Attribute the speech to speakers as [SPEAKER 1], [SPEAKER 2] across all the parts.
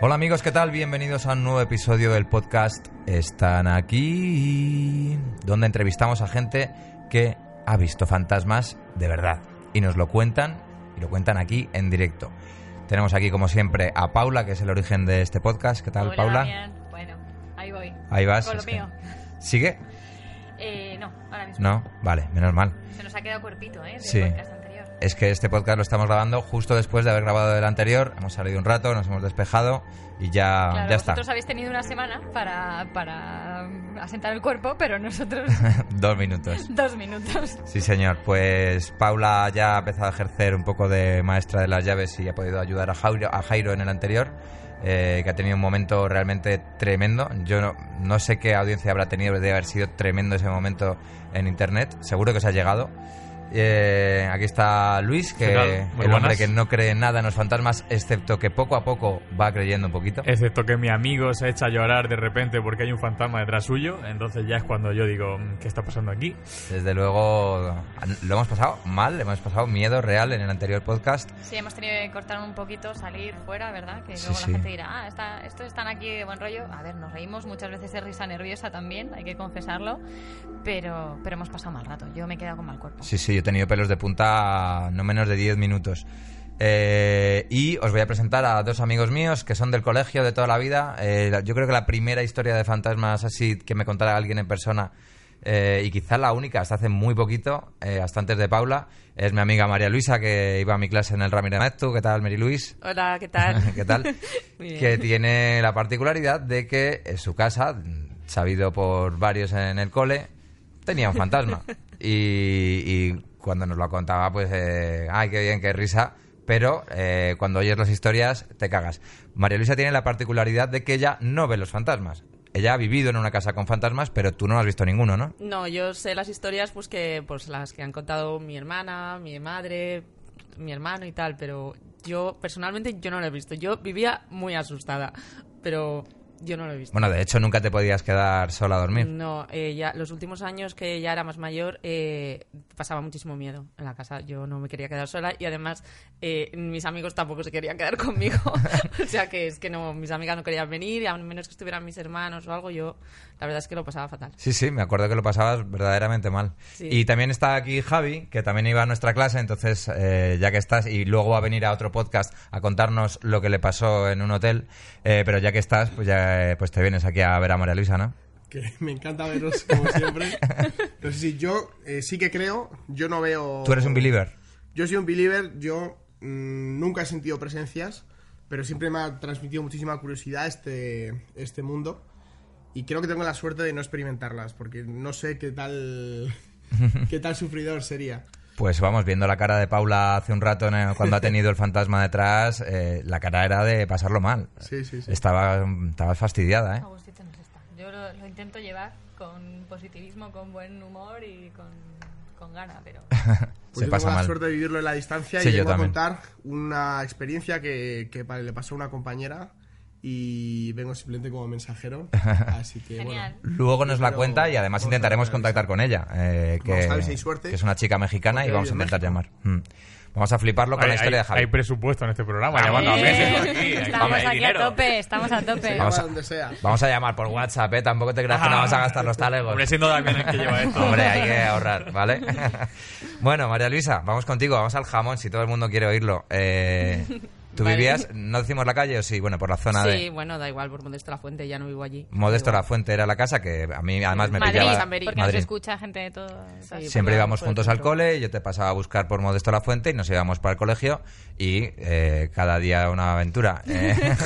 [SPEAKER 1] Hola amigos, ¿qué tal? Bienvenidos a un nuevo episodio del podcast Están aquí, donde entrevistamos a gente que ha visto fantasmas de verdad y nos lo cuentan y lo cuentan aquí en directo. Tenemos aquí como siempre a Paula, que es el origen de este podcast. ¿Qué tal,
[SPEAKER 2] Hola,
[SPEAKER 1] Paula?
[SPEAKER 2] Damián. Bueno, ahí voy.
[SPEAKER 1] Ahí vas.
[SPEAKER 2] Con lo
[SPEAKER 1] es que-
[SPEAKER 2] mío.
[SPEAKER 1] ¿Sigue?
[SPEAKER 2] Eh, no, ahora mismo.
[SPEAKER 1] No, vale, menos mal.
[SPEAKER 2] Se nos ha quedado cuerpito, ¿eh?
[SPEAKER 1] Sí.
[SPEAKER 2] podcast.
[SPEAKER 1] Es que este podcast lo estamos grabando justo después de haber grabado el anterior. Hemos salido un rato, nos hemos despejado y ya,
[SPEAKER 2] claro,
[SPEAKER 1] ya está.
[SPEAKER 2] vosotros habéis tenido una semana para, para asentar el cuerpo, pero nosotros
[SPEAKER 1] Dos minutos.
[SPEAKER 2] dos minutos.
[SPEAKER 1] Sí, señor. Pues Paula ya ha empezado a ejercer un poco de maestra de las llaves y ha podido ayudar a Jairo, a Jairo en el anterior, eh, que ha tenido un momento realmente tremendo. Yo no, no sé qué audiencia habrá tenido, debe haber sido tremendo ese momento en Internet. Seguro que se ha llegado. Eh, aquí está Luis, que el hombre
[SPEAKER 3] buenas.
[SPEAKER 1] que no cree nada en los fantasmas, excepto que poco a poco va creyendo un poquito.
[SPEAKER 3] Excepto que mi amigo se echa a llorar de repente porque hay un fantasma detrás suyo, entonces ya es cuando yo digo, "Mm, ¿qué está pasando aquí?
[SPEAKER 1] Desde luego lo hemos pasado mal, hemos pasado miedo real en el anterior podcast.
[SPEAKER 2] Sí, hemos tenido que cortar un poquito, salir fuera, ¿verdad? Que luego
[SPEAKER 1] sí.
[SPEAKER 2] la gente dirá, ah, está, estos están aquí de buen rollo. A ver, nos reímos, muchas veces es risa nerviosa también, hay que confesarlo, pero, pero hemos pasado mal rato. Yo me he quedado con mal cuerpo.
[SPEAKER 1] Sí, sí, yo tenido pelos de punta no menos de 10 minutos. Eh, y os voy a presentar a dos amigos míos que son del colegio de toda la vida. Eh, yo creo que la primera historia de fantasmas así que me contara alguien en persona, eh, y quizá la única hasta hace muy poquito, hasta antes de Paula, es mi amiga María Luisa, que iba a mi clase en el Ramírez Maestu. ¿Qué tal, Mary Luis?
[SPEAKER 4] Hola, ¿qué tal?
[SPEAKER 1] ¿Qué tal? Que tiene la particularidad de que en su casa, sabido por varios en el cole, tenía un fantasma. y, y cuando nos lo contaba, pues, eh, ay, qué bien, qué risa. Pero eh, cuando oyes las historias, te cagas. María Luisa tiene la particularidad de que ella no ve los fantasmas. Ella ha vivido en una casa con fantasmas, pero tú no has visto ninguno, ¿no?
[SPEAKER 4] No, yo sé las historias pues que pues las que han contado mi hermana, mi madre, mi hermano y tal, pero yo personalmente yo no lo he visto. Yo vivía muy asustada, pero yo no lo he visto.
[SPEAKER 1] Bueno, de hecho, nunca te podías quedar sola a dormir.
[SPEAKER 4] No, eh, ya los últimos años que ya era más mayor eh, pasaba muchísimo miedo en la casa. Yo no me quería quedar sola y además eh, mis amigos tampoco se querían quedar conmigo. o sea que es que no, mis amigas no querían venir y a menos que estuvieran mis hermanos o algo, yo la verdad es que lo pasaba fatal.
[SPEAKER 1] Sí, sí, me acuerdo que lo pasabas verdaderamente mal.
[SPEAKER 4] Sí.
[SPEAKER 1] Y también está aquí Javi, que también iba a nuestra clase, entonces eh, ya que estás, y luego va a venir a otro podcast a contarnos lo que le pasó en un hotel, pero ya que estás, pues ya eh, pues te vienes aquí a ver a María Luisa, ¿no?
[SPEAKER 5] que me encanta veros como siempre. Sé si yo eh, sí que creo, yo no veo...
[SPEAKER 1] Tú eres un believer.
[SPEAKER 5] Yo soy un believer, yo mm, nunca he sentido presencias, pero siempre me ha transmitido muchísima curiosidad este, este mundo. Y creo que tengo la suerte de no experimentarlas, porque no sé qué tal, qué tal sufridor sería.
[SPEAKER 1] Pues vamos, viendo la cara de Paula hace un rato ¿no? cuando ha tenido el fantasma detrás, eh, la cara era de pasarlo mal.
[SPEAKER 5] Sí, sí, sí.
[SPEAKER 1] Estaba, estaba fastidiada, ¿eh?
[SPEAKER 2] Agustito nos está. Yo lo, lo intento llevar con positivismo, con buen humor y con, con gana, pero...
[SPEAKER 5] Pues
[SPEAKER 1] Se
[SPEAKER 5] yo
[SPEAKER 1] pasa
[SPEAKER 5] tengo la
[SPEAKER 1] mal.
[SPEAKER 5] suerte de vivirlo en la distancia
[SPEAKER 1] Sí,
[SPEAKER 5] y
[SPEAKER 1] yo
[SPEAKER 5] vengo a contar una experiencia que, que le pasó a una compañera y vengo simplemente como mensajero. Así que
[SPEAKER 2] Genial.
[SPEAKER 5] bueno.
[SPEAKER 1] Luego nos la cuenta y además intentaremos contactar con ella, eh, que,
[SPEAKER 5] Vamos a ver si hay suerte.
[SPEAKER 1] que es una chica mexicana y vamos a
[SPEAKER 5] vive en
[SPEAKER 1] intentar llamar. Mm. Vamos a fliparlo con
[SPEAKER 3] hay,
[SPEAKER 1] la historia
[SPEAKER 3] hay-
[SPEAKER 1] de Javi.
[SPEAKER 3] hay presupuesto en este programa,
[SPEAKER 1] Ah,
[SPEAKER 3] llamando a aquí.
[SPEAKER 2] Estamos
[SPEAKER 3] hay
[SPEAKER 2] aquí
[SPEAKER 3] dinero.
[SPEAKER 2] a tope, estamos a tope.
[SPEAKER 1] Vamos a-
[SPEAKER 5] donde sea.
[SPEAKER 1] Vamos a llamar por WhatsApp, ¿eh? Tampoco te creas que no vamos a gastar los talegos.
[SPEAKER 3] Hombre, siendo Damián el que lleva esto.
[SPEAKER 1] Hombre, hay que ahorrar, ¿vale? bueno, María Luisa, vamos contigo, vamos al jamón, si todo el mundo quiere oírlo. Eh, ¿Tú
[SPEAKER 4] Vale.
[SPEAKER 1] vivías, no decimos la calle o sí? Bueno, por la zona
[SPEAKER 4] sí,
[SPEAKER 1] de
[SPEAKER 4] bueno, da igual, por Modesto la Fuente, ya no vivo allí.
[SPEAKER 1] Modesto la. Fuente era la casa, que a mí además me
[SPEAKER 2] Madrid,
[SPEAKER 1] pillaba...
[SPEAKER 4] San Beri.
[SPEAKER 2] porque
[SPEAKER 1] Madrid.
[SPEAKER 2] nos escucha gente de todo.
[SPEAKER 4] Sí,
[SPEAKER 1] Siempre
[SPEAKER 4] por la-
[SPEAKER 1] íbamos juntos al cole, yo te pasaba a buscar por Modesto la Fuente y nos íbamos para el colegio y eh, cada día una aventura. Eh,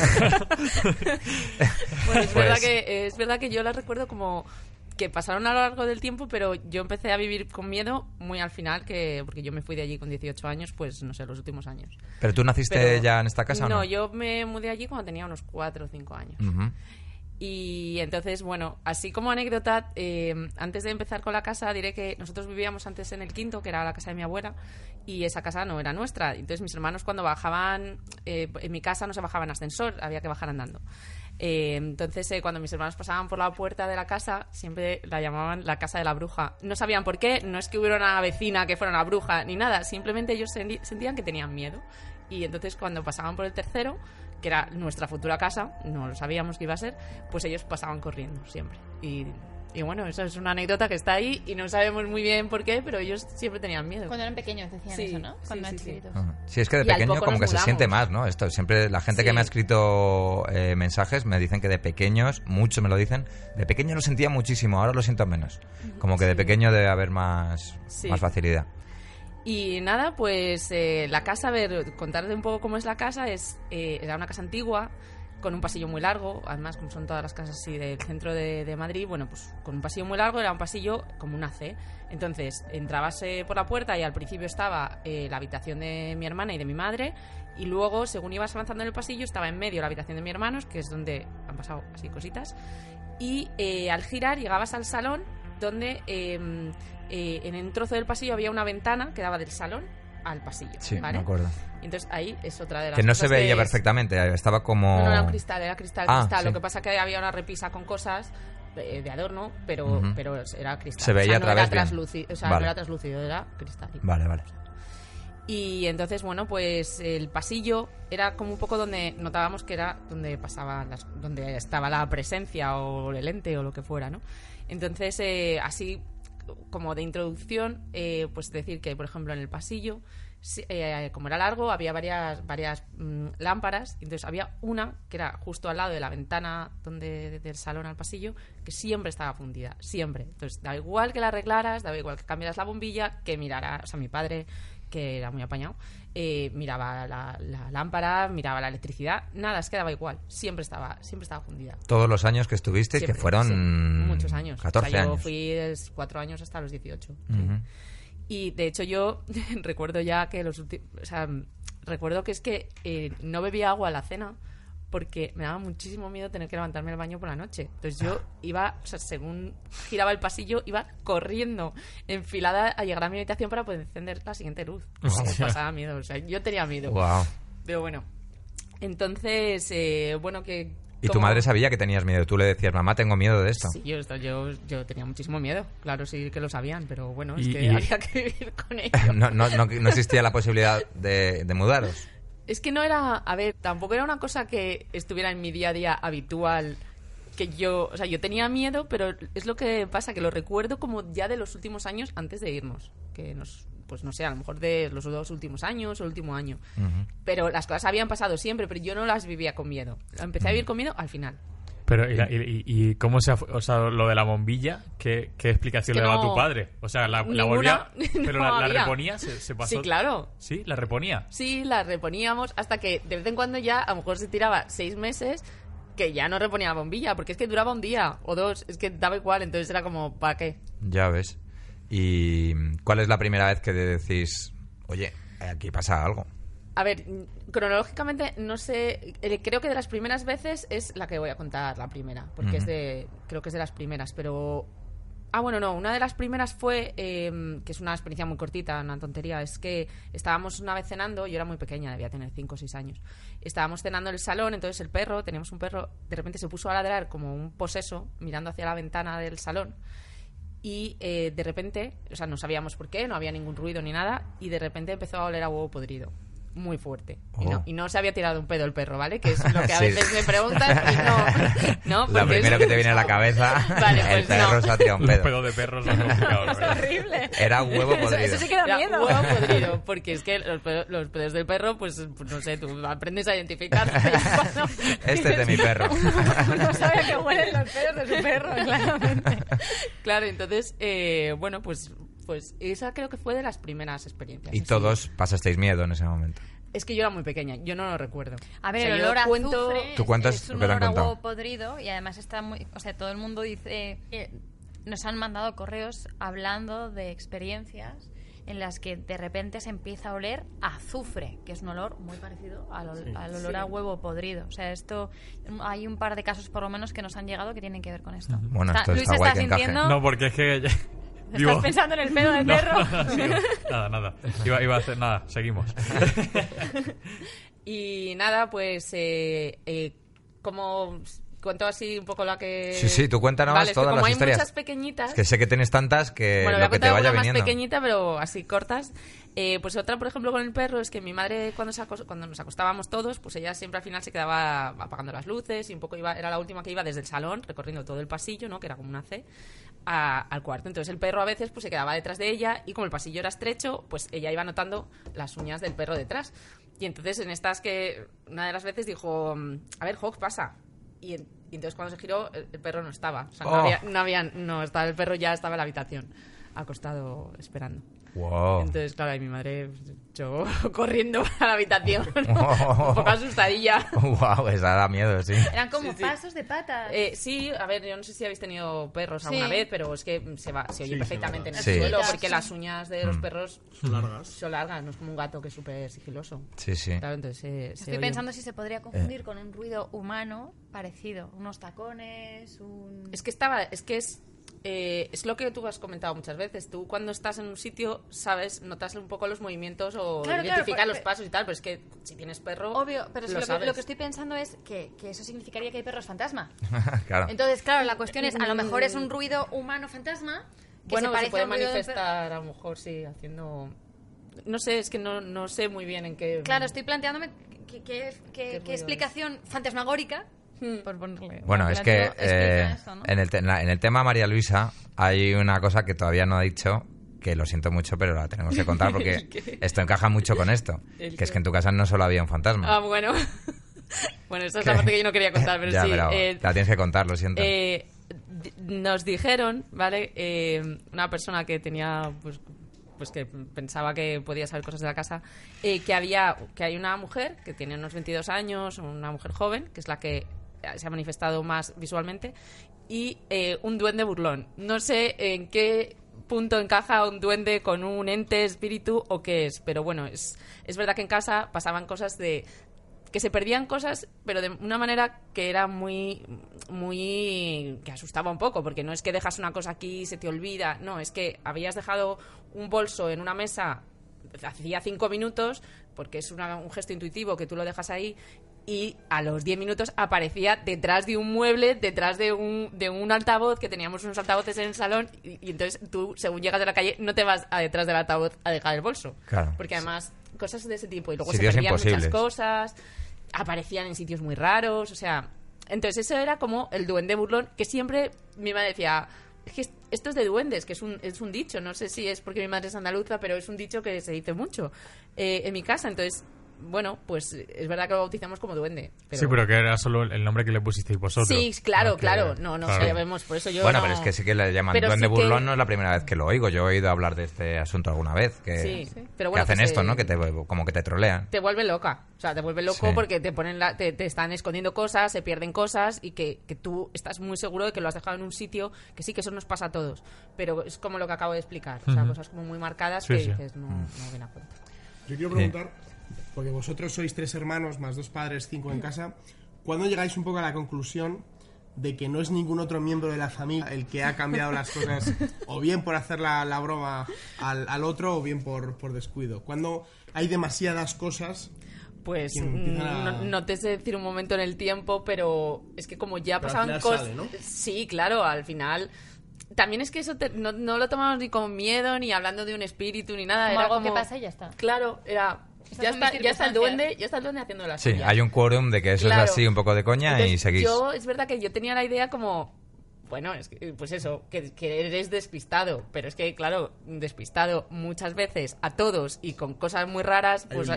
[SPEAKER 4] Bueno, es,
[SPEAKER 1] Pues-
[SPEAKER 4] verdad que, es verdad que yo las recuerdo como que pasaron a lo largo del tiempo, pero yo empecé a vivir con miedo muy al final, que porque yo me fui de allí con 18 años, pues no sé, los últimos años.
[SPEAKER 1] ¿Pero tú naciste
[SPEAKER 4] Pero-
[SPEAKER 1] ya en esta casa o no?
[SPEAKER 4] No, yo me mudé allí cuando tenía unos 4 o 5 años.
[SPEAKER 1] Ujú.
[SPEAKER 4] Y entonces, bueno, así como anécdota, eh, antes de empezar con la casa, diré que nosotros vivíamos antes en el quinto, que era la casa de mi abuela, y esa casa no era nuestra. Entonces mis hermanos cuando bajaban, eh, en mi casa no se bajaban en ascensor, había que bajar andando. Eh, entonces, eh, cuando mis hermanos pasaban por la puerta de la casa, siempre la llamaban la casa de la bruja. No sabían por qué, no es que hubiera una vecina que fuera una bruja ni nada, simplemente ellos sentían que tenían miedo. Y entonces, cuando pasaban por el tercero, que era nuestra futura casa, no lo sabíamos que iba a ser, pues ellos pasaban corriendo siempre. Y, y bueno, eso es una anécdota que está ahí y no sabemos muy bien por qué, pero ellos siempre tenían miedo.
[SPEAKER 2] Cuando eran pequeños decían
[SPEAKER 4] Sí,
[SPEAKER 2] eso, ¿no?
[SPEAKER 4] sí,
[SPEAKER 2] Cuando eran
[SPEAKER 4] sí, sí.
[SPEAKER 2] chiquitos.
[SPEAKER 1] Sí, es que de
[SPEAKER 4] Y
[SPEAKER 1] pequeño como que se siente más, ¿no? Esto siempre la gente que me ha escrito eh, mensajes me dicen que de pequeños, muchos me lo dicen, de pequeño lo sentía muchísimo, ahora lo siento menos. Como que de pequeño debe haber más,
[SPEAKER 4] Sí.
[SPEAKER 1] más facilidad.
[SPEAKER 4] Y nada, pues eh, la casa, a ver, contarte un poco cómo es la casa, es eh, era una casa antigua, con un pasillo muy largo, además como son todas las casas así del centro de, Madrid, bueno, pues con un pasillo muy largo, era un pasillo como una C. Entonces, entrabas por la puerta y al principio estaba eh, la habitación de mi hermana y de mi madre, y luego, según ibas avanzando en el pasillo, estaba en medio la habitación de mi hermano, que es donde han pasado así cositas, y eh, al girar llegabas al salón donde eh, eh, en un trozo del pasillo había una ventana que daba del salón al pasillo.
[SPEAKER 1] Sí,
[SPEAKER 4] ¿vale?
[SPEAKER 1] me acuerdo.
[SPEAKER 4] Y entonces ahí es otra de las
[SPEAKER 1] Que no se veía
[SPEAKER 4] que-
[SPEAKER 1] perfectamente, estaba como...
[SPEAKER 4] No, no, era un cristal, era cristal,
[SPEAKER 1] Ah,
[SPEAKER 4] cristal.
[SPEAKER 1] sí.
[SPEAKER 4] Lo que pasa que había una repisa con cosas de, de adorno, pero,
[SPEAKER 1] Ujú.
[SPEAKER 4] pero era cristal.
[SPEAKER 1] Se veía
[SPEAKER 4] o sea,
[SPEAKER 1] a
[SPEAKER 4] no
[SPEAKER 1] través
[SPEAKER 4] era translúcido, o sea,
[SPEAKER 1] Vale.
[SPEAKER 4] no era translúcido, era cristal.
[SPEAKER 1] Vale, vale.
[SPEAKER 4] Y entonces, bueno, pues el pasillo era como un poco donde notábamos que era donde pasaba las, donde estaba la presencia o el ente o lo que fuera, ¿no? Entonces, eh, así como de introducción, eh, pues decir que, por ejemplo, en el pasillo, eh, como era largo, había varias, varias mm, lámparas. Entonces había una que era justo al lado de la ventana donde, del salón al pasillo, que siempre estaba fundida, siempre. Entonces, daba igual que la arreglaras, daba igual que cambiaras la bombilla, que mirara, o sea, mi padre, que era muy apañado, eh, miraba la, la lámpara, miraba la electricidad, nada, es que daba igual, siempre estaba, siempre estaba fundida.
[SPEAKER 1] Todos los años que estuvisteis, que fueron...
[SPEAKER 4] sí, muchos años.
[SPEAKER 1] 14
[SPEAKER 4] O sea, yo
[SPEAKER 1] años.
[SPEAKER 4] fui de cuatro años hasta los 18. sí. Y de hecho yo recuerdo ya que los últimos... O sea, recuerdo que es que eh, no bebía agua a la cena porque me daba muchísimo miedo tener que levantarme al baño por la noche. Entonces yo iba, o sea, según giraba el pasillo, iba corriendo, enfilada a llegar a mi habitación para poder encender la siguiente luz.
[SPEAKER 3] Hostia.
[SPEAKER 4] Pasaba miedo, o sea, yo tenía miedo.
[SPEAKER 1] Wow.
[SPEAKER 4] Pero bueno. Entonces, eh, bueno, que...
[SPEAKER 1] Y tu madre sabía que tenías miedo. Tú le decías, mamá, tengo miedo de esto.
[SPEAKER 4] Sí, yo, yo, yo tenía muchísimo miedo. Claro, sí que lo sabían, pero bueno, es que
[SPEAKER 3] y-
[SPEAKER 4] había que vivir con ello.
[SPEAKER 1] No, no, no, no existía la posibilidad de, de mudaros.
[SPEAKER 4] Es que no era, a ver, tampoco era una cosa que estuviera en mi día a día habitual. Que yo, o sea, yo tenía miedo, pero es lo que pasa, que lo recuerdo como ya de los últimos años antes de irnos. Que nos, pues no sé, a lo mejor de los dos últimos años o el último año. Pero las cosas habían pasado siempre, pero yo no las vivía con miedo. Empecé a vivir con miedo al final.
[SPEAKER 3] Pero, ¿y, y- y- cómo se ha, o sea, lo de la bombilla? ¿Qué, qué explicación
[SPEAKER 4] Es que
[SPEAKER 3] le daba
[SPEAKER 4] no-
[SPEAKER 3] tu padre? O sea, la, la volvía, pero la, la reponía, se, se pasó.
[SPEAKER 4] Sí, claro.
[SPEAKER 3] Sí, la reponía.
[SPEAKER 4] Sí, la reponíamos hasta que de vez en cuando ya, a lo mejor se tiraba seis meses, que ya no reponía la bombilla, porque es que duraba un día o dos, es que daba igual, entonces era como, ¿para qué?
[SPEAKER 1] Ya ves. ¿Y cuál es la primera vez que decís, oye, aquí pasa algo?
[SPEAKER 4] A ver, cronológicamente no sé, eh, creo que de las primeras veces es la que voy a contar, la primera, porque es de, creo que es de las primeras, pero... Ah, bueno, no, una de las primeras fue, eh, que es una experiencia muy cortita, una tontería, es que estábamos una vez cenando, yo era muy pequeña, debía tener 5 o 6 años, estábamos cenando en el salón, entonces el perro, teníamos un perro, de repente se puso a ladrar como un poseso, mirando hacia la ventana del salón, y eh, de repente, o sea, no sabíamos por qué, no había ningún ruido ni nada, y de repente empezó a oler a huevo podrido. Muy fuerte. Y, no,
[SPEAKER 1] Oh.
[SPEAKER 4] y no se había tirado un pedo el perro, ¿vale? Que es lo que a
[SPEAKER 1] Sí.
[SPEAKER 4] veces me preguntan y no. ¿no?
[SPEAKER 1] Lo primero
[SPEAKER 4] es-
[SPEAKER 1] que te viene a la cabeza,
[SPEAKER 4] Vale,
[SPEAKER 1] el
[SPEAKER 4] pues
[SPEAKER 1] perro
[SPEAKER 4] no.
[SPEAKER 1] se ha tirado un
[SPEAKER 3] Los
[SPEAKER 1] pedo.
[SPEAKER 3] pedos de perros son complicados, la verdad.
[SPEAKER 2] Horrible.
[SPEAKER 1] Era huevo
[SPEAKER 2] Eso,
[SPEAKER 1] podrido.
[SPEAKER 2] eso sí que da
[SPEAKER 4] Era
[SPEAKER 2] miedo.
[SPEAKER 4] huevo podrido, porque es que los, pedos- los pedos del perro, pues, pues, no sé, tú aprendes a identificar.
[SPEAKER 1] Este es de mi perro.
[SPEAKER 2] no sabe a qué huelen los pedos de su perro, claramente.
[SPEAKER 4] claro, entonces, eh, bueno, pues, pues esa creo que fue de las primeras experiencias.
[SPEAKER 1] Y
[SPEAKER 4] así.
[SPEAKER 1] todos pasasteis miedo en ese momento.
[SPEAKER 4] Es que yo era muy pequeña, yo no lo recuerdo.
[SPEAKER 2] A ver,
[SPEAKER 4] O sea,
[SPEAKER 2] el olor a
[SPEAKER 4] cuento-
[SPEAKER 2] azufre
[SPEAKER 1] Tú cuentas
[SPEAKER 2] es un olor a huevo podrido y además está muy... O sea, todo el mundo dice... eh, nos han mandado correos hablando de experiencias en las que de repente se empieza a oler a azufre, que es un olor muy parecido al, ol- al olor a huevo podrido. O sea, esto hay un par de casos por lo menos que nos han llegado que tienen que ver con esto.
[SPEAKER 1] Bueno,
[SPEAKER 2] Está-
[SPEAKER 1] esto
[SPEAKER 2] Luis
[SPEAKER 1] está
[SPEAKER 2] está sintiendo,
[SPEAKER 3] No, porque es que...
[SPEAKER 2] estás pensando en el pedo del
[SPEAKER 3] No,
[SPEAKER 2] perro.
[SPEAKER 3] sí, nada, nada. Iba, iba a hacer nada. Seguimos.
[SPEAKER 4] Y nada, pues eh, eh, como cuento así un poco la que...
[SPEAKER 1] Sí, sí, tú cuéntanos
[SPEAKER 4] Vale,
[SPEAKER 1] todas
[SPEAKER 4] como
[SPEAKER 1] las
[SPEAKER 4] hay
[SPEAKER 1] historias.
[SPEAKER 4] muchas pequeñitas...
[SPEAKER 1] Es que sé que tienes tantas que
[SPEAKER 4] bueno, voy a
[SPEAKER 1] lo que te vaya
[SPEAKER 4] una más
[SPEAKER 1] viniendo.
[SPEAKER 4] pequeñita, pero así cortas. Eh, pues otra, por ejemplo, con el perro es que mi madre cuando, se acos- cuando nos acostábamos todos, pues ella siempre al final se quedaba apagando las luces y un poco iba, era la última que iba desde el salón, recorriendo todo el pasillo, ¿no? Que era como una C, a- al cuarto. Entonces el perro a veces pues se quedaba detrás de ella y como el pasillo era estrecho, pues ella iba notando las uñas del perro detrás. Y entonces en estas que una de las veces dijo, a ver, Hawks, pasa. Y, en- y entonces cuando se giró, el, el perro no estaba. O sea, no,
[SPEAKER 1] Oh.
[SPEAKER 4] había, no había, no estaba, el perro ya estaba en la habitación, acostado esperando.
[SPEAKER 1] Wow.
[SPEAKER 4] Entonces, claro, ahí mi madre, yo corriendo para la habitación,
[SPEAKER 1] Oh.
[SPEAKER 4] un poco asustadilla.
[SPEAKER 1] wow, esa da miedo, sí.
[SPEAKER 2] Eran como
[SPEAKER 4] Sí, sí.
[SPEAKER 2] pasos de patas.
[SPEAKER 4] Eh, sí, a ver, yo no sé si habéis tenido perros alguna vez, pero es que se, va, se oye
[SPEAKER 5] Sí,
[SPEAKER 4] perfectamente en el
[SPEAKER 1] Sí.
[SPEAKER 4] suelo,
[SPEAKER 2] Sí.
[SPEAKER 4] porque las uñas de los perros
[SPEAKER 5] Son largas.
[SPEAKER 4] son largas, no es como un gato que es súper sigiloso.
[SPEAKER 1] Sí, sí.
[SPEAKER 4] Claro, entonces se
[SPEAKER 2] Estoy
[SPEAKER 4] oye.
[SPEAKER 2] pensando si se podría confundir con un ruido humano parecido. Unos tacones, un...
[SPEAKER 4] Es que estaba, es que es, eh, es lo que tú has comentado muchas veces. Tú cuando estás en un sitio, sabes, notas un poco los movimientos o
[SPEAKER 2] Claro,
[SPEAKER 4] identificas
[SPEAKER 2] claro,
[SPEAKER 4] los
[SPEAKER 2] porque-
[SPEAKER 4] pasos y tal, pero es que si tienes perro,
[SPEAKER 2] Obvio, pero
[SPEAKER 4] lo
[SPEAKER 2] lo, que, lo que estoy pensando es que, que eso significaría que hay perros fantasma.
[SPEAKER 1] claro.
[SPEAKER 2] Entonces, claro, la cuestión es, a lo mejor es un ruido humano fantasma que
[SPEAKER 4] bueno,
[SPEAKER 2] se
[SPEAKER 4] se,
[SPEAKER 2] parece
[SPEAKER 4] puede
[SPEAKER 2] a
[SPEAKER 4] manifestar a lo mejor, sí, haciendo... No sé, es que no, no sé muy bien en qué...
[SPEAKER 2] Claro, estoy planteándome qué, qué- qué- qué explicación fantasmagórica, por ponerle...
[SPEAKER 1] Bueno, es que eh,
[SPEAKER 2] esto, ¿no?
[SPEAKER 1] en, el te- en la- en el tema María Luisa hay una cosa que todavía no ha dicho, que lo siento mucho, pero la tenemos que contar porque esto encaja mucho con esto.
[SPEAKER 4] ¿El
[SPEAKER 1] Que es que en tu casa no solo había un fantasma.
[SPEAKER 4] Ah, bueno. bueno, esta es la parte que yo no quería contar, pero
[SPEAKER 1] ya,
[SPEAKER 4] sí.
[SPEAKER 1] pero
[SPEAKER 4] eh,
[SPEAKER 1] la tienes que contar, lo siento.
[SPEAKER 4] Eh, nos dijeron, ¿vale? Eh, una persona que tenía, pues, pues que pensaba que podía saber cosas de la casa, eh, que había, que hay una mujer que tiene unos 22 años, una mujer joven, que es la que se ha manifestado más visualmente, y eh, un duende burlón. No sé en qué punto encaja un duende con un ente, espíritu o qué es, pero bueno, es, es verdad que en casa pasaban cosas de que se perdían cosas, pero de una manera que era muy, muy, que asustaba un poco, porque no es que dejas una cosa aquí y se te olvida, no, es que habías dejado un bolso en una mesa hacía cinco minutos, porque es una- un gesto intuitivo que tú lo dejas ahí, y a los diez minutos aparecía detrás de un mueble, detrás de un, de un altavoz, que teníamos unos altavoces en el salón, y, y entonces tú, según llegas de la calle, no te vas a detrás del altavoz a dejar el bolso.
[SPEAKER 1] Claro.
[SPEAKER 4] Porque además, cosas de ese tipo, y luego
[SPEAKER 1] Sitios
[SPEAKER 4] se perdían muchas cosas, aparecían en sitios muy raros, o sea... Entonces eso era como el duende burlón, que siempre mi madre decía... Es que esto es de duendes, que es un, es un dicho. No sé si es porque mi madre es andaluza, pero es un dicho que se dice mucho eh, en mi casa. Entonces, bueno, pues es verdad que lo bautizamos como duende. Pero...
[SPEAKER 3] Sí, pero que era solo el nombre que le pusisteis vosotros.
[SPEAKER 4] Sí, claro, claro. No, no
[SPEAKER 3] claro.
[SPEAKER 4] sabemos, por eso yo
[SPEAKER 1] bueno,
[SPEAKER 4] no-
[SPEAKER 1] pero es que sí que le llaman
[SPEAKER 4] Pero
[SPEAKER 1] duende
[SPEAKER 4] sí que-
[SPEAKER 1] burlón, no es la primera vez que lo oigo. Yo he oído hablar de este asunto alguna vez. Que,
[SPEAKER 4] Sí, sí. Pero
[SPEAKER 1] que hacen
[SPEAKER 4] que
[SPEAKER 1] esto,
[SPEAKER 4] se-
[SPEAKER 1] ¿no? Que te, como que te trolean.
[SPEAKER 4] te vuelve loca. O sea, te vuelve loco
[SPEAKER 1] Sí.
[SPEAKER 4] porque te ponen la- te, te están escondiendo cosas, se pierden cosas y que, que tú estás muy seguro de que lo has dejado en un sitio que sí que eso nos pasa a todos. Pero es como lo que acabo de explicar. O sea, cosas como muy marcadas
[SPEAKER 3] Sí,
[SPEAKER 4] que
[SPEAKER 3] sí.
[SPEAKER 4] dices, no, no viene a cuento.
[SPEAKER 5] Yo quiero preguntar, porque vosotros sois tres hermanos, más dos padres, cinco en casa, ¿cuándo llegáis un poco a la conclusión de que no es ningún otro miembro de la familia el que ha cambiado las cosas, o bien por hacer la, la broma al, al otro, o bien por, por descuido? Cuando hay demasiadas cosas
[SPEAKER 4] Pues mm,
[SPEAKER 5] a-
[SPEAKER 4] no, no te sé decir un momento en el tiempo, pero es que como ya
[SPEAKER 5] Pero
[SPEAKER 4] pasaban cosas...
[SPEAKER 5] ¿no?
[SPEAKER 4] Sí, claro, al final... También es que eso te- no, no lo tomamos ni con miedo, ni hablando de un espíritu, ni nada.
[SPEAKER 2] Como
[SPEAKER 4] era
[SPEAKER 2] algo
[SPEAKER 4] como...
[SPEAKER 2] que pasa y ya está.
[SPEAKER 4] Claro, era... Ya está, ya está el duende, ya está el duende haciendo las
[SPEAKER 1] Sí,
[SPEAKER 4] suyas.
[SPEAKER 1] hay un quórum de que eso
[SPEAKER 4] Claro.
[SPEAKER 1] es así, un poco de coña y seguís.
[SPEAKER 4] Yo, es verdad que yo tenía la idea como. Bueno, es que, pues eso, que, que eres despistado, pero es que, claro, despistado muchas veces a todos y con cosas muy raras, pues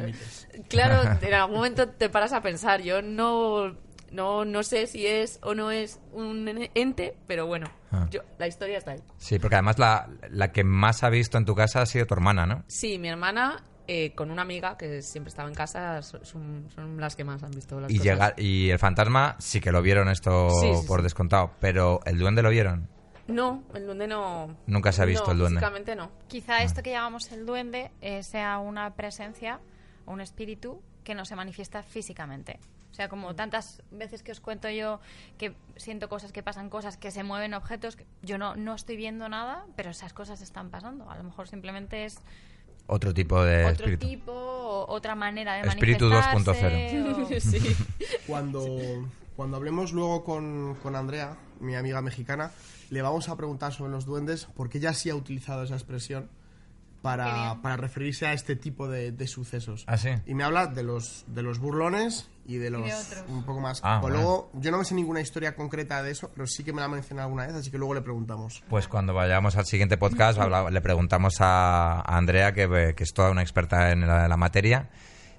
[SPEAKER 4] claro, en algún momento te paras a pensar, yo no, no, no sé si es o no es un ente, pero bueno,
[SPEAKER 1] Ah.
[SPEAKER 4] yo, la historia está ahí.
[SPEAKER 1] Sí, porque además la, la que más ha visto en tu casa ha sido tu hermana, ¿no?
[SPEAKER 4] Sí, mi hermana eh, con una amiga que siempre estaba en casa so- son, son las que más han visto las
[SPEAKER 1] Y,
[SPEAKER 4] cosas.
[SPEAKER 1] llegar, y el fantasma sí que lo vieron esto
[SPEAKER 4] Sí, sí,
[SPEAKER 1] por
[SPEAKER 4] sí.
[SPEAKER 1] descontado, pero el duende lo vieron.
[SPEAKER 4] No, el duende no.
[SPEAKER 1] Nunca se ha visto
[SPEAKER 4] no,
[SPEAKER 1] el duende.
[SPEAKER 4] Físicamente no.
[SPEAKER 2] Quizá esto que llamamos el duende eh, sea una presencia o un espíritu que no se manifiesta físicamente. O sea, como tantas veces que os cuento yo que siento cosas, que pasan cosas, que se mueven objetos, que yo no, no estoy viendo nada, pero esas cosas están pasando. A lo mejor simplemente es
[SPEAKER 1] Otro tipo de
[SPEAKER 2] otro
[SPEAKER 1] espíritu.
[SPEAKER 2] tipo, otra manera de
[SPEAKER 1] Espíritu
[SPEAKER 2] manifestarse.
[SPEAKER 1] 2.0.
[SPEAKER 2] o-
[SPEAKER 4] sí.
[SPEAKER 5] Cuando, cuando hablemos luego con, con Andrea, mi amiga mexicana, le vamos a preguntar sobre los duendes porque ella sí ha utilizado esa expresión para, para referirse a este tipo de, de sucesos.
[SPEAKER 1] ¿Ah, sí?
[SPEAKER 5] Y me habla de los, de los burlones y de los un poco más.
[SPEAKER 1] Ah,
[SPEAKER 5] Pues luego, yo no me sé ninguna historia concreta de eso, pero sí que me la ha mencionado alguna vez, así que luego le preguntamos.
[SPEAKER 1] Pues cuando vayamos al siguiente podcast habla- le preguntamos a, a Andrea, que, ve- que es toda una experta en la, la materia.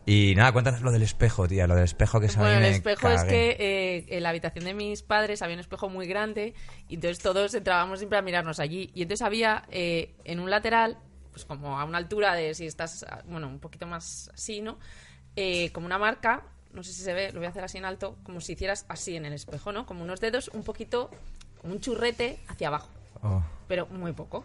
[SPEAKER 1] Y nada, cuéntanos lo del espejo, tía, lo del espejo que se
[SPEAKER 4] Bueno,
[SPEAKER 1] a mí
[SPEAKER 4] el espejo es que eh, en la habitación de mis padres había un espejo muy grande y entonces todos entrábamos siempre a mirarnos allí. Y entonces había eh, en un lateral, pues como a una altura de si estás, bueno, un poquito más así, ¿no? Eh, como una marca, no sé si se ve, lo voy a hacer así en alto, como si hicieras así en el espejo, ¿no? Como unos dedos un poquito, como un churrete hacia abajo
[SPEAKER 1] Oh.
[SPEAKER 4] pero muy poco.